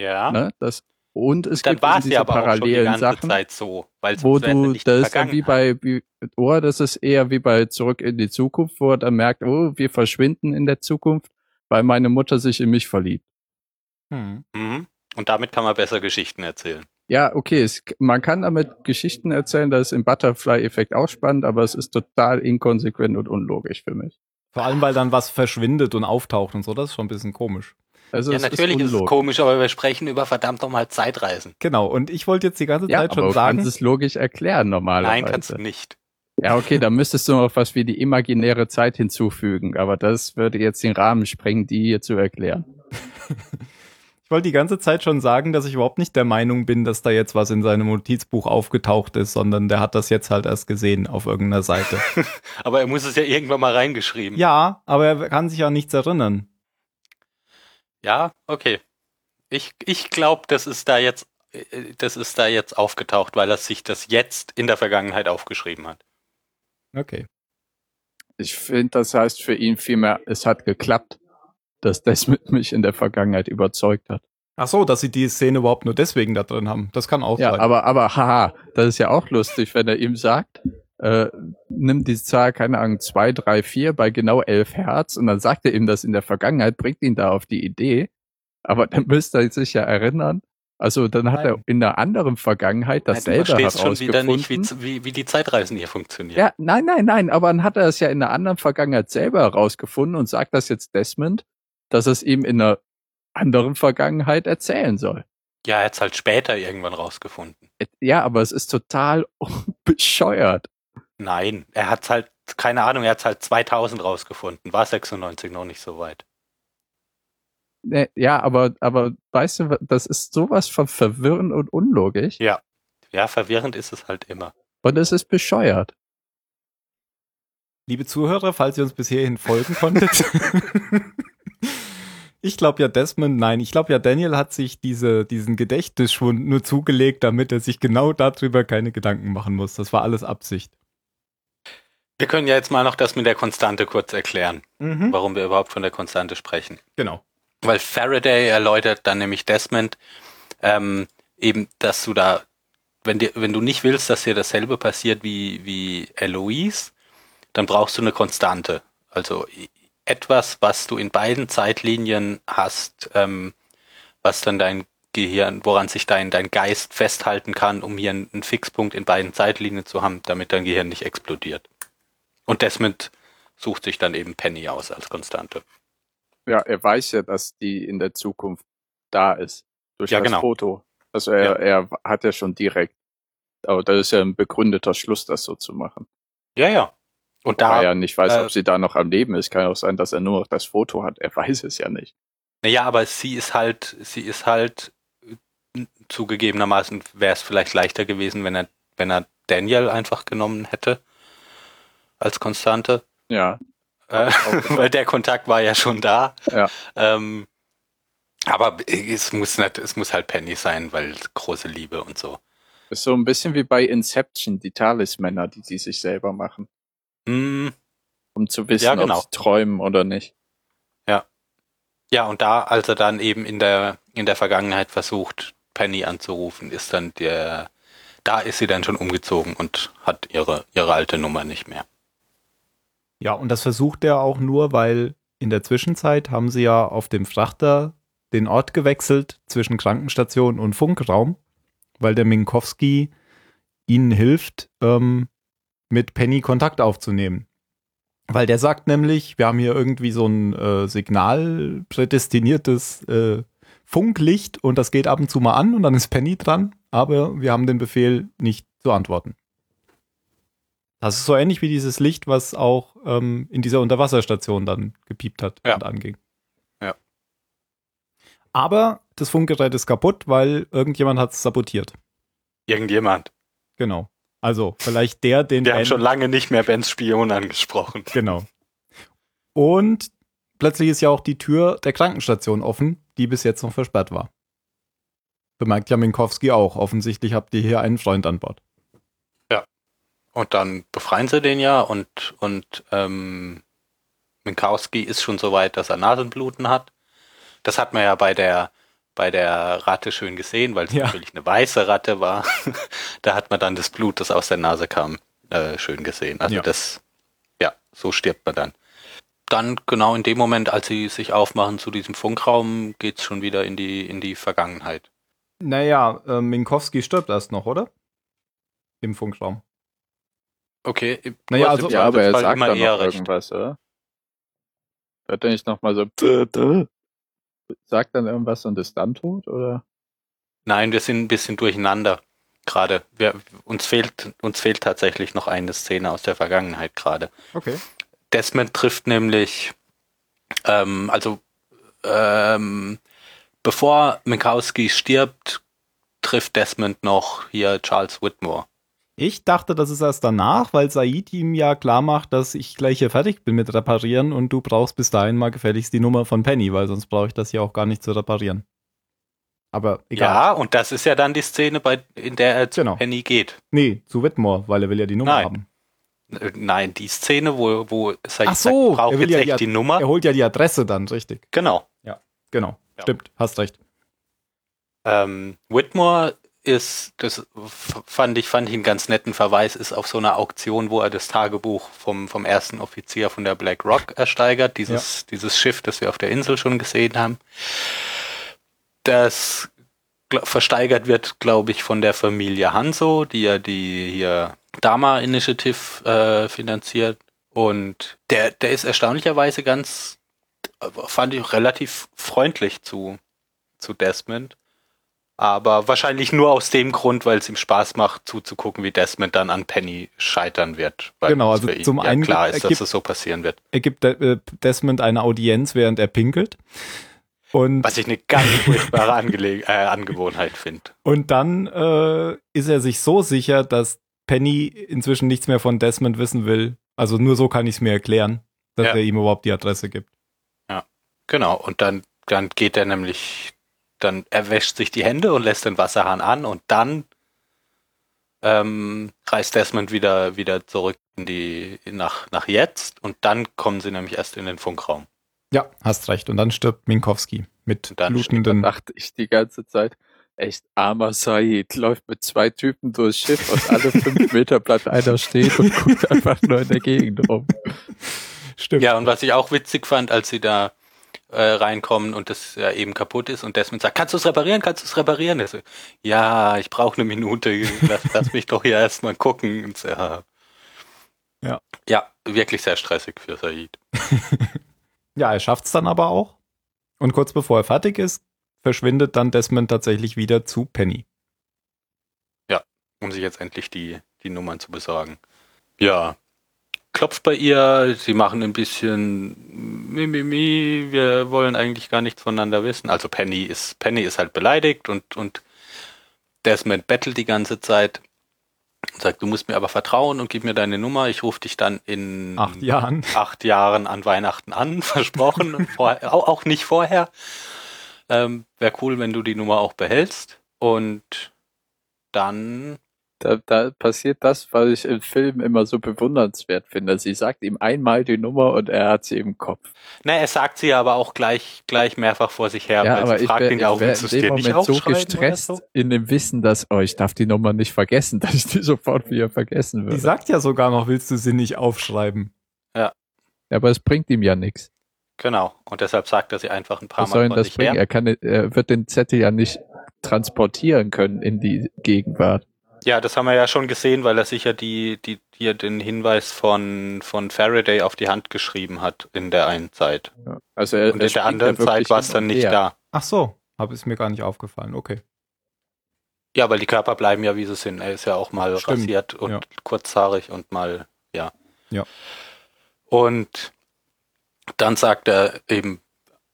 Ja. Ne, das, Und es dann gibt diese ja aber parallelen auch schon die ganze Sachen, Zeit so, weil wo du, das ist dann wie bei, wie, oh, das ist eher wie bei Zurück in die Zukunft, wo er dann merkt, oh, wir verschwinden in der Zukunft, weil meine Mutter sich in mich verliebt. Hm. Mhm. Und damit kann man besser Geschichten erzählen. Ja, okay, es, man kann damit Geschichten erzählen, das ist im Butterfly-Effekt auch spannend, aber es ist total inkonsequent und unlogisch für mich. Vor allem, weil dann was verschwindet und auftaucht und so, das ist schon ein bisschen komisch. Also ja, es natürlich ist, es unlogisch. komisch, aber wir sprechen über verdammt nochmal Zeitreisen. Genau, und ich wollte jetzt die ganze Ja, Zeit schon du sagen, kannst es logisch erklären normalerweise. Nein, kannst du nicht. Ja, okay, dann müsstest du noch was wie die imaginäre Zeit hinzufügen, aber das würde jetzt den Rahmen sprengen, die hier zu erklären. [LAUGHS] ich wollte die ganze Zeit schon sagen, dass ich überhaupt nicht der Meinung bin, dass da jetzt was in seinem Notizbuch aufgetaucht ist, sondern der hat das jetzt halt erst gesehen auf irgendeiner Seite. [LAUGHS] Aber er muss es ja irgendwann mal reingeschrieben. ja, aber er kann sich an nichts erinnern. Ja, okay. Ich, ich glaube, das ist da jetzt, äh, das ist da jetzt aufgetaucht, weil er sich das jetzt in der Vergangenheit aufgeschrieben hat. Okay. Ich finde, das heißt für ihn vielmehr, es hat geklappt, dass Desmond mich in der Vergangenheit überzeugt hat. Ach so, dass sie die Szene überhaupt nur deswegen da drin haben. Das kann auch Ja, sein. aber, aber, haha, das ist ja auch lustig, wenn er ihm sagt, äh, nimm die Zahl, keine Ahnung, zwei, drei, vier bei genau elf Hertz und dann sagt er ihm das in der Vergangenheit, bringt ihn da auf die Idee, aber dann [LAUGHS] müsste er sich ja erinnern, also dann hat er Nein. in einer anderen Vergangenheit dasselbe du verstehst schon wieder nicht, wie, wie, wie die Zeitreisen hier funktionieren. Ja, nein, nein, nein, aber dann hat er es ja in einer anderen Vergangenheit selber herausgefunden und sagt das jetzt Desmond, dass es ihm in einer anderen Vergangenheit erzählen soll. Ja, er hat es halt später irgendwann rausgefunden. Ja, aber es ist total [LAUGHS] bescheuert. Nein, er hat halt, keine Ahnung, er hat halt 2000 rausgefunden. War 96 noch nicht so weit. Ne, Ja, aber, aber weißt du, das ist sowas von verwirrend und unlogisch. Ja. Ja, verwirrend ist es halt immer. Und es ist bescheuert. Liebe Zuhörer, falls ihr uns bis hierhin folgen konntet. [LAUGHS] ich glaube ja Desmond, nein, ich glaube ja Daniel hat sich diese, diesen Gedächtnisschwund nur zugelegt, damit er sich genau darüber keine Gedanken machen muss. Das war alles Absicht. Wir können ja jetzt mal noch das mit der Konstante kurz erklären, Mhm. warum wir überhaupt von der Konstante sprechen. Genau. Weil Faraday erläutert dann nämlich Desmond ähm, eben, dass du da, wenn, dir, wenn du nicht willst, dass dir dasselbe passiert wie, wie Eloise, dann brauchst du eine Konstante. Also etwas, was du in beiden Zeitlinien hast, ähm, was dann dein Gehirn, woran sich dein, dein Geist festhalten kann, um hier einen Fixpunkt in beiden Zeitlinien zu haben, damit dein Gehirn nicht explodiert. Und Desmond sucht sich dann eben Penny aus als Konstante. Ja, er weiß ja, dass die in der Zukunft da ist. Durch Ja, das genau. Foto. Also er, Ja. er hat ja schon direkt. Aber das ist ja ein begründeter Schluss, das so zu machen. Ja, ja. Und Da da, er ja nicht weiß, äh, ob sie da noch am Leben ist. Kann auch sein, dass er nur noch das Foto hat. Er weiß es ja nicht. Naja, aber sie ist halt, sie ist halt zugegebenermaßen wäre es vielleicht leichter gewesen, wenn er, wenn er Daniel einfach genommen hätte als Konstante. Ja. Äh, [LAUGHS] weil der Kontakt war ja schon da. Ja. Ähm, aber es muss nicht, es muss halt Penny sein, weil große Liebe und so. Ist so ein bisschen wie bei Inception, die Talismänner, die sie sich selber machen. Hm, Um zu wissen, Ja, genau. ob sie träumen oder nicht. ja, und da, als er dann eben in der, in der Vergangenheit versucht, Penny anzurufen, ist dann der, da ist sie dann schon umgezogen und hat ihre, ihre alte Nummer nicht mehr. Ja, und das versucht er auch nur, weil in der Zwischenzeit haben sie ja auf dem Frachter den Ort gewechselt zwischen Krankenstation und Funkraum, weil der Minkowski ihnen hilft, ähm, mit Penny Kontakt aufzunehmen. Weil der sagt nämlich, wir haben hier irgendwie so ein äh, Signal äh, Funklicht und das geht ab und zu mal an und dann ist Penny dran, aber wir haben den Befehl nicht zu antworten. Das ist so ähnlich wie dieses Licht, was auch ähm, in dieser Unterwasserstation dann gepiept hat Ja. und anging. Ja. Aber das Funkgerät ist kaputt, weil irgendjemand hat es sabotiert. Irgendjemand. Genau. Also vielleicht der, den Wir haben Ben- schon lange nicht mehr Bens Spion angesprochen. Genau. Und plötzlich ist ja auch die Tür der Krankenstation offen, die bis jetzt noch versperrt war. Bemerkt ja Minkowski auch. Offensichtlich habt ihr hier einen Freund an Bord. Und dann befreien sie den ja und, und ähm, Minkowski ist schon so weit, dass er Nasenbluten hat. Das hat man ja bei der bei der Ratte schön gesehen, weil es Ja. natürlich eine weiße Ratte war. [LAUGHS] da hat man dann das Blut, das aus der Nase kam, äh, schön gesehen. Also Ja. das, ja, so stirbt man dann. Dann genau in dem Moment, als sie sich aufmachen zu diesem Funkraum, geht's schon wieder in die, in die Vergangenheit. Naja, äh, Minkowski stirbt erst noch, oder? Im Funkraum. Okay. Naja, also- Ja, aber er sagt dann eher noch recht. irgendwas, oder? Hört er nicht nochmal so, [LAUGHS] sagt dann irgendwas und ist dann tot, oder? Nein, wir sind ein bisschen durcheinander gerade. Wir, uns fehlt, uns fehlt tatsächlich noch eine Szene aus der Vergangenheit gerade. Okay. Desmond trifft nämlich, ähm, also ähm, bevor Minkowski stirbt, trifft Desmond noch hier Charles Whitmore. Ich dachte, das ist erst danach, weil Said ihm ja klar macht, dass ich gleich hier fertig bin mit Reparieren und du brauchst bis dahin mal gefälligst die Nummer von Penny, weil sonst brauche ich das hier auch gar nicht zu reparieren. Aber egal. Ja, und das ist ja dann die Szene, bei, in der er zu Genau. Penny geht. Nee, zu Whitmore, weil er will ja die Nummer Nein. haben. Äh, Nein, die Szene, wo, wo Said Ach so, sagt, er will jetzt ja echt die- die Nummer. Er holt ja die Adresse dann, richtig. Genau. Genau. Ja. Stimmt, hast recht. Ähm, Whitmore ist, das fand ich, fand ich einen ganz netten Verweis, ist auf so einer Auktion, wo er das Tagebuch vom, vom ersten Offizier von der Black Rock ersteigert, dieses, dieses Schiff, das wir auf der Insel schon gesehen haben. Das versteigert wird, glaube ich, von der Familie Hanso, die ja die hier Dama Initiative äh, finanziert. Und der, der ist erstaunlicherweise ganz, fand ich relativ freundlich zu, zu Desmond. Aber wahrscheinlich nur aus dem Grund, weil es ihm Spaß macht, zuzugucken, wie Desmond dann an Penny scheitern wird. Weil Genau, also zum ja einen klar ist, er dass gibt- es so passieren wird. Er gibt äh, Desmond eine Audienz, während er pinkelt. Und, Was ich eine ganz furchtbare Angele äh, Angewohnheit finde. und dann äh, ist er sich so sicher, dass Penny inzwischen nichts mehr von Desmond wissen will. Also nur so kann ich es mir erklären, dass Ja. er ihm überhaupt die Adresse gibt. Genau, und dann, dann geht er nämlich, dann erwäscht sich die Hände und lässt den Wasserhahn an und dann ähm, reist Desmond wieder, wieder zurück in die, nach, nach jetzt und dann kommen sie nämlich erst in den Funkraum. Ja, hast recht. Und dann stirbt Minkowski mit Und dann blutenden. dachte ich die ganze Zeit, echt armer Said, läuft mit zwei Typen durchs Schiff und alle fünf [LAUGHS] Meter bleibt einer stehen und guckt einfach nur in der Gegend rum. Stimmt. Ja, und was ich auch witzig fand, als sie da äh, reinkommen und das ja eben kaputt ist und Desmond sagt, kannst du es reparieren, kannst du es reparieren? Er so, ja, ich brauche eine Minute, lass, [LAUGHS] lass mich doch hier erstmal gucken. Und so, ja. Ja. ja, wirklich sehr stressig für Said. [LAUGHS] Ja, er schafft es dann aber auch. Und kurz bevor er fertig ist, verschwindet dann Desmond tatsächlich wieder zu Penny. um sich jetzt endlich die, die Nummern zu besorgen. Ja, klopft bei ihr, sie machen ein bisschen Mimimi, wir wollen eigentlich gar nichts voneinander wissen. Also Penny ist, Penny ist halt beleidigt und, und Desmond bettelt die ganze Zeit und sagt, du musst mir aber vertrauen und gib mir deine Nummer, ich rufe dich dann in Acht Jahren. acht Jahren an Weihnachten an, [LAUGHS] versprochen, vorher, auch, auch nicht vorher. Ähm, Wäre cool, wenn du die Nummer auch behältst. Und dann Da, da passiert das, was ich im Film immer so bewundernswert finde. Sie sagt ihm einmal die Nummer und er hat sie im Kopf. Na, er sagt sie aber auch gleich, gleich mehrfach vor sich her, Ja, weil aber sie ich fragt wäre ihn ja auch, wär willst du in es dem dir nicht Moment so aufschreiben gestresst so? in dem Wissen, dass, oh, ich darf die Nummer nicht vergessen, [LAUGHS] dass ich die sofort wieder vergessen Die würde. sagt ja sogar noch, willst du sie nicht aufschreiben? Ja, aber es bringt ihm ja nichts. Genau. Und deshalb sagt er sie einfach ein paar Was soll Mal ihm vor das bringen? her. Er, kann, er wird den Zettel ja nicht transportieren können in die Gegenwart. Ja, das haben wir ja schon gesehen, weil er sicher die, die, hier den Hinweis von, von Faraday auf die Hand geschrieben hat in der einen Zeit. Ja. Also er, Und er in der anderen ja Zeit war es dann nicht her. da. Ach so, habe es mir gar nicht aufgefallen. Okay. Ja, weil die Körper bleiben ja wie sie sind. Er ist ja auch mal Stimmt, rasiert und ja. kurzhaarig und mal, ja. Ja. Und dann sagt er eben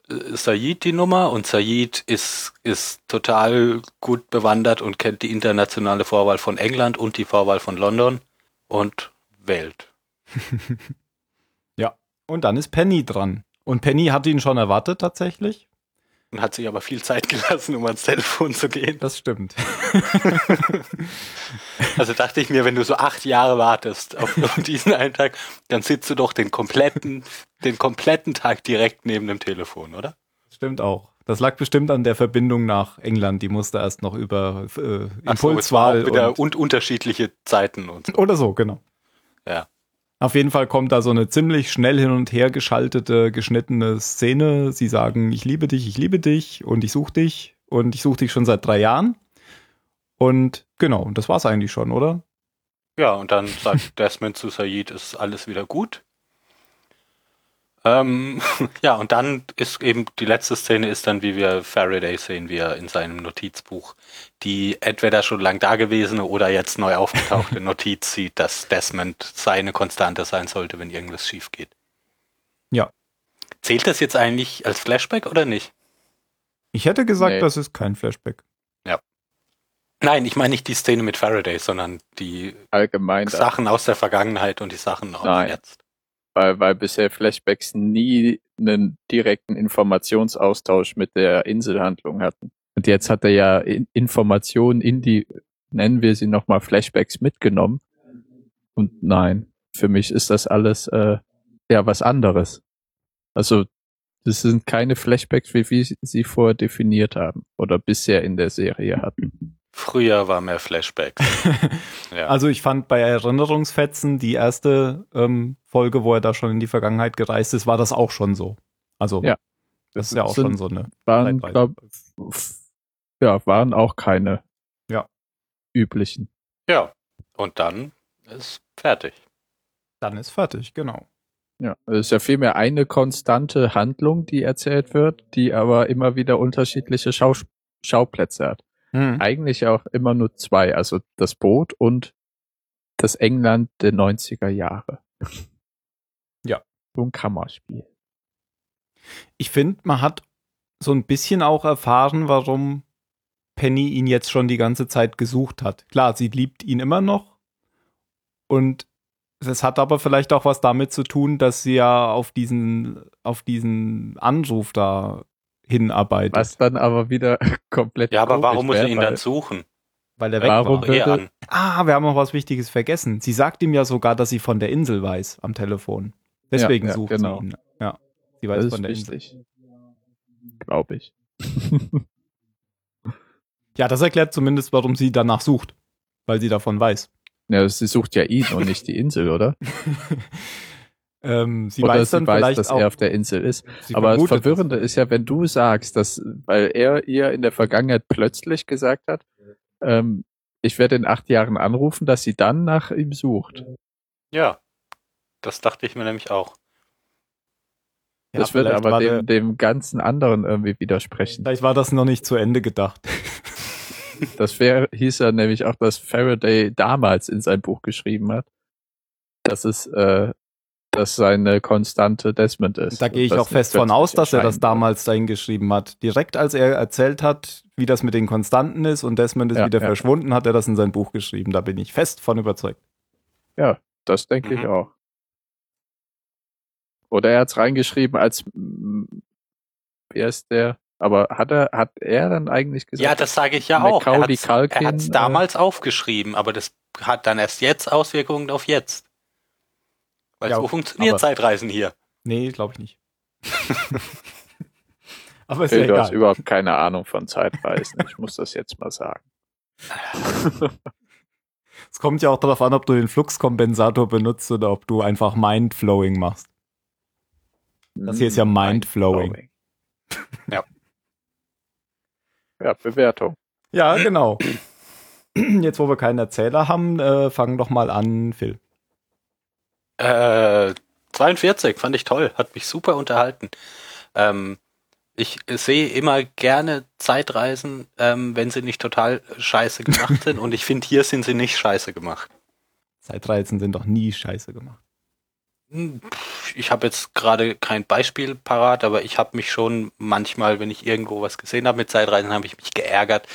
Said die Nummer und Said ist, ist total gut bewandert und kennt die internationale Vorwahl von England und die Vorwahl von London und wählt. [LAUGHS] Ja. Und dann ist Penny dran. Und Penny hat ihn schon erwartet tatsächlich. Und hat sich aber viel Zeit [LAUGHS] gelassen, um ans Telefon zu gehen. Das stimmt. [LAUGHS] Also dachte ich mir, wenn du so acht Jahre wartest auf, [LAUGHS] auf diesen einen Tag, dann sitzt du doch den kompletten, den kompletten Tag direkt neben dem Telefon, oder? Stimmt auch. Das lag bestimmt an der Verbindung nach England. Die musste erst noch über äh, Impulswahl so, und, und, unterschiedliche Zeiten und so. Oder so, genau. Ja. Auf jeden Fall kommt da so eine ziemlich schnell hin und her geschaltete, geschnittene Szene. Sie sagen, ich liebe dich, ich liebe dich und ich suche dich und ich suche dich schon seit drei Jahren. Und genau, das war's eigentlich schon, oder? Ja, und dann sagt [LAUGHS] Desmond zu Said, ist alles wieder gut. Ähm, [LAUGHS] ja, und dann ist eben die letzte Szene ist dann, wie wir Faraday sehen, wie er in seinem Notizbuch die entweder schon lang dagewesene oder jetzt neu aufgetauchte [LAUGHS] Notiz sieht, dass Desmond seine Konstante sein sollte, wenn irgendwas schief geht. Ja. Zählt das jetzt eigentlich als Flashback oder nicht? Ich hätte gesagt, nee. das ist kein Flashback. Ja. Nein, ich meine nicht die Szene mit Faraday, sondern die allgemein Sachen aus der Vergangenheit und die Sachen aus jetzt weil, weil bisher Flashbacks nie einen direkten Informationsaustausch mit der Inselhandlung hatten. Und jetzt hat er ja Informationen in die, nennen wir sie nochmal Flashbacks mitgenommen. Und nein, für mich ist das alles äh, ja was anderes. Also das sind keine Flashbacks, wie wir sie vorher definiert haben oder bisher in der Serie hatten. Früher war mehr Flashbacks. [LAUGHS] ja. Also ich fand bei Erinnerungsfetzen die erste ähm, Folge, wo er da schon in die Vergangenheit gereist ist, war das auch schon so. Also ja. das ist ja auch schon so eine. Waren, glaub, ja, waren auch keine ja. üblichen. Ja, und dann ist fertig. Dann ist fertig, genau. Ja, es ist ja vielmehr eine konstante Handlung, die erzählt wird, die aber immer wieder unterschiedliche Schau Schauplätze hat. Hm. Eigentlich auch immer nur zwei, also das Boot und das England der 90er Jahre. [LAUGHS] Ja. So ein Kammerspiel. Ich finde, man hat so ein bisschen auch erfahren, warum Penny ihn jetzt schon die ganze Zeit gesucht hat. Klar, sie liebt ihn immer noch und es hat aber vielleicht auch was damit zu tun, dass sie ja auf diesen, auf diesen Anruf da hinarbeitet. Was dann aber wieder [LAUGHS] komplett. Ja, aber warum muss er ihn dann suchen? Weil er weg warum war. Würde, ah, wir haben noch was Wichtiges vergessen. Sie sagt ihm ja sogar, dass sie von der Insel weiß am Telefon. Deswegen ja, ja, sucht genau. sie ihn. Ja, sie weiß von der wichtig. Insel. Glaube ich. [LAUGHS] ja, das erklärt zumindest, warum sie danach sucht. Weil sie davon weiß. Ja, sie sucht ja ihn und nicht die Insel, oder? [LAUGHS] Ähm, sie Oder weiß sie dann weiß, vielleicht dass auch, er auf der Insel ist. Aber das Verwirrende ist ja, wenn du sagst, dass, weil er ihr in der Vergangenheit plötzlich gesagt hat, ähm, ich werde in acht Jahren anrufen, dass sie dann nach ihm sucht. Ja, das dachte ich mir nämlich auch. Das ja, würde aber dem, dem ganzen anderen irgendwie widersprechen. Vielleicht war das noch nicht zu Ende gedacht. [LAUGHS] das wäre, hieß ja nämlich auch, dass Faraday damals in sein Buch geschrieben hat, dass es äh, das seine konstante Desmond ist. Da gehe ich auch fest von aus, dass er das damals dahin geschrieben hat. Direkt als er erzählt hat, wie das mit den Konstanten ist und Desmond ist ja, wieder ja. verschwunden, hat er das in sein Buch geschrieben. Da bin ich fest von überzeugt. Ja, das denke mhm. ich auch. Oder er hat es reingeschrieben als wer ist der? Aber hat er, hat er dann eigentlich gesagt? Ja, das sage ich ja auch. Er hat es damals äh, aufgeschrieben, aber das hat dann erst jetzt Auswirkungen auf jetzt. Weil ja, so funktioniert Zeitreisen hier. Nee, glaube ich nicht. [LAUGHS] aber ist hey, ja du egal. hast überhaupt keine Ahnung von Zeitreisen. Ich muss das jetzt mal sagen. [LAUGHS] Es kommt ja auch darauf an, ob du den Fluxkompensator benutzt oder ob du einfach Mindflowing machst. Das hier ist ja Mindflowing. Mind [LAUGHS] ja. Ja, Bewertung. Ja, genau. [CLEARS THROAT] Jetzt, wo wir keinen Erzähler haben, äh, fangen doch mal an, Phil. Äh, 42, fand ich toll, hat mich super unterhalten. Ähm, ich sehe immer gerne Zeitreisen, ähm, wenn sie nicht total scheiße gemacht sind. [LAUGHS] und ich finde, hier sind sie nicht scheiße gemacht. Zeitreisen sind doch nie scheiße gemacht. Hm, ich habe jetzt gerade kein Beispiel parat, aber ich habe mich schon manchmal, wenn ich irgendwo was gesehen habe mit Zeitreisen, habe ich mich geärgert,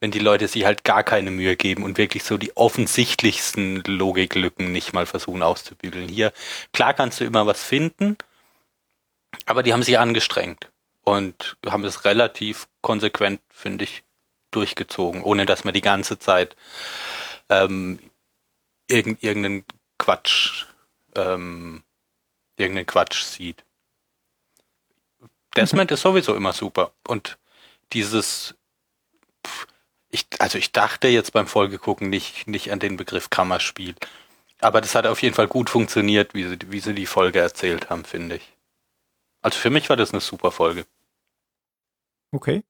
wenn die Leute sich halt gar keine Mühe geben und wirklich so die offensichtlichsten Logiklücken nicht mal versuchen auszubügeln. Hier, klar kannst du immer was finden, aber die haben sich angestrengt und haben es relativ konsequent, finde ich, durchgezogen, ohne dass man die ganze Zeit ähm, irgendeinen Quatsch ähm, irgendeinen Quatsch sieht. Desmond ist sowieso immer super. Und dieses, ich, also ich dachte jetzt beim Folgegucken nicht, nicht an den Begriff Kammerspiel. Aber das hat auf jeden Fall gut funktioniert, wie sie, wie sie die Folge erzählt haben, finde ich. Also für mich war das eine super Folge. Okay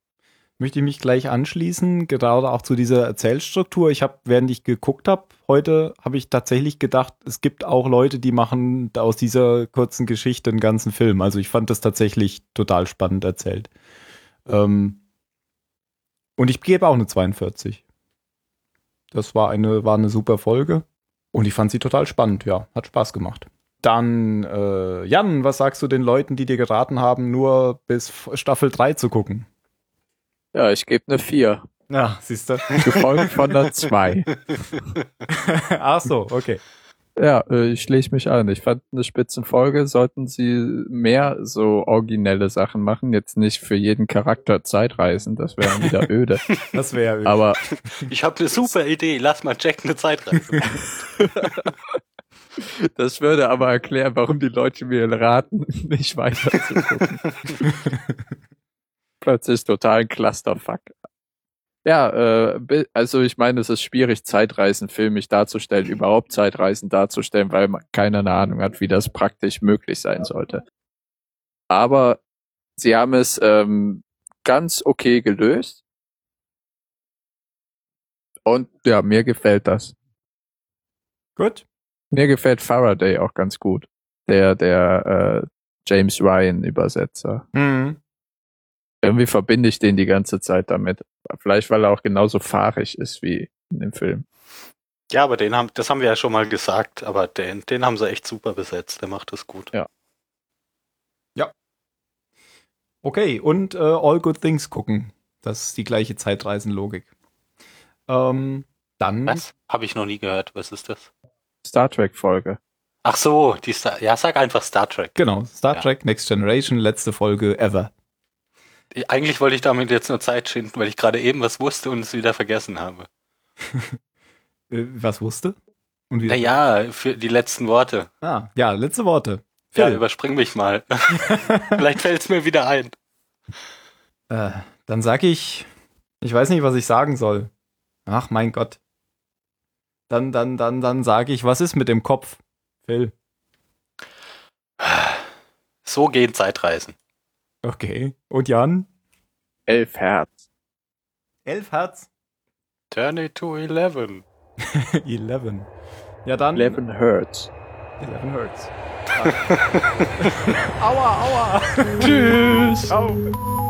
möchte ich mich gleich anschließen, gerade auch zu dieser Erzählstruktur. Ich habe, während ich geguckt habe, heute habe ich tatsächlich gedacht, es gibt auch Leute, die machen aus dieser kurzen Geschichte einen ganzen Film. Also ich fand das tatsächlich total spannend erzählt. Ähm und ich gebe auch eine 42. Das war eine, war eine super Folge. Und ich fand sie total spannend, ja. Hat Spaß gemacht. Dann, äh, Jan, was sagst du den Leuten, die dir geraten haben, nur bis Staffel 3 zu gucken? Ja, ich gebe eine 4. Ja, siehst du. Gefolgt von einer 2. [LAUGHS] Ach so, okay. Ja, äh, ich schließe mich an. Ich fand eine Spitzenfolge, sollten sie mehr so originelle Sachen machen. Jetzt nicht für jeden Charakter Zeitreisen, das wäre wieder [LAUGHS] öde. Das wäre öde. Aber ich habe eine super Idee. Lass mal Jack eine Zeitreise machen. [LAUGHS] Das würde aber erklären, warum die Leute mir raten, nicht weiter zu gucken plötzlich total ein Clusterfuck. Ja, äh, also ich meine, es ist schwierig, Zeitreisen filmisch darzustellen, überhaupt Zeitreisen darzustellen, weil man keine Ahnung hat, wie das praktisch möglich sein sollte. Aber sie haben es ähm, ganz okay gelöst. Und ja, mir gefällt das. Gut. Mir gefällt Faraday auch ganz gut. Der, der äh, James Ryan Übersetzer. Mhm irgendwie verbinde ich den die ganze Zeit damit. Vielleicht, weil er auch genauso fahrig ist wie in dem Film. Ja, aber den haben, das haben wir ja schon mal gesagt, aber den, den haben sie echt super besetzt. Der macht das gut. Ja. Ja. Okay, und äh, All Good Things gucken. Das ist die gleiche Zeitreisenlogik. Ähm, dann. Was? Habe ich noch nie gehört. Was ist das? Star Trek Folge. Ach so, die Star ja, sag einfach Star Trek. Genau, Star ja. Trek Next Generation, letzte Folge ever. Eigentlich wollte ich damit jetzt nur Zeit schinden, weil ich gerade eben was wusste und es wieder vergessen habe. [LAUGHS] Äh, was wusste? Und wieder naja, für die letzten Worte. Ah, ja, letzte Worte. Phil. Ja, überspring mich mal. [LAUGHS] Vielleicht fällt es mir wieder ein. Äh, dann sag ich, ich weiß nicht, was ich sagen soll. Ach mein Gott. Dann, dann, dann, dann sage ich, was ist mit dem Kopf, Phil? So gehen Zeitreisen. Okay. Und Jan? Elf Herz. Elf Herz? Turn it to eleven. [LAUGHS] eleven. Ja, dann. Eleven Hertz. Eleven Hertz. [LAUGHS] aua, aua. Tschüss. Ciao.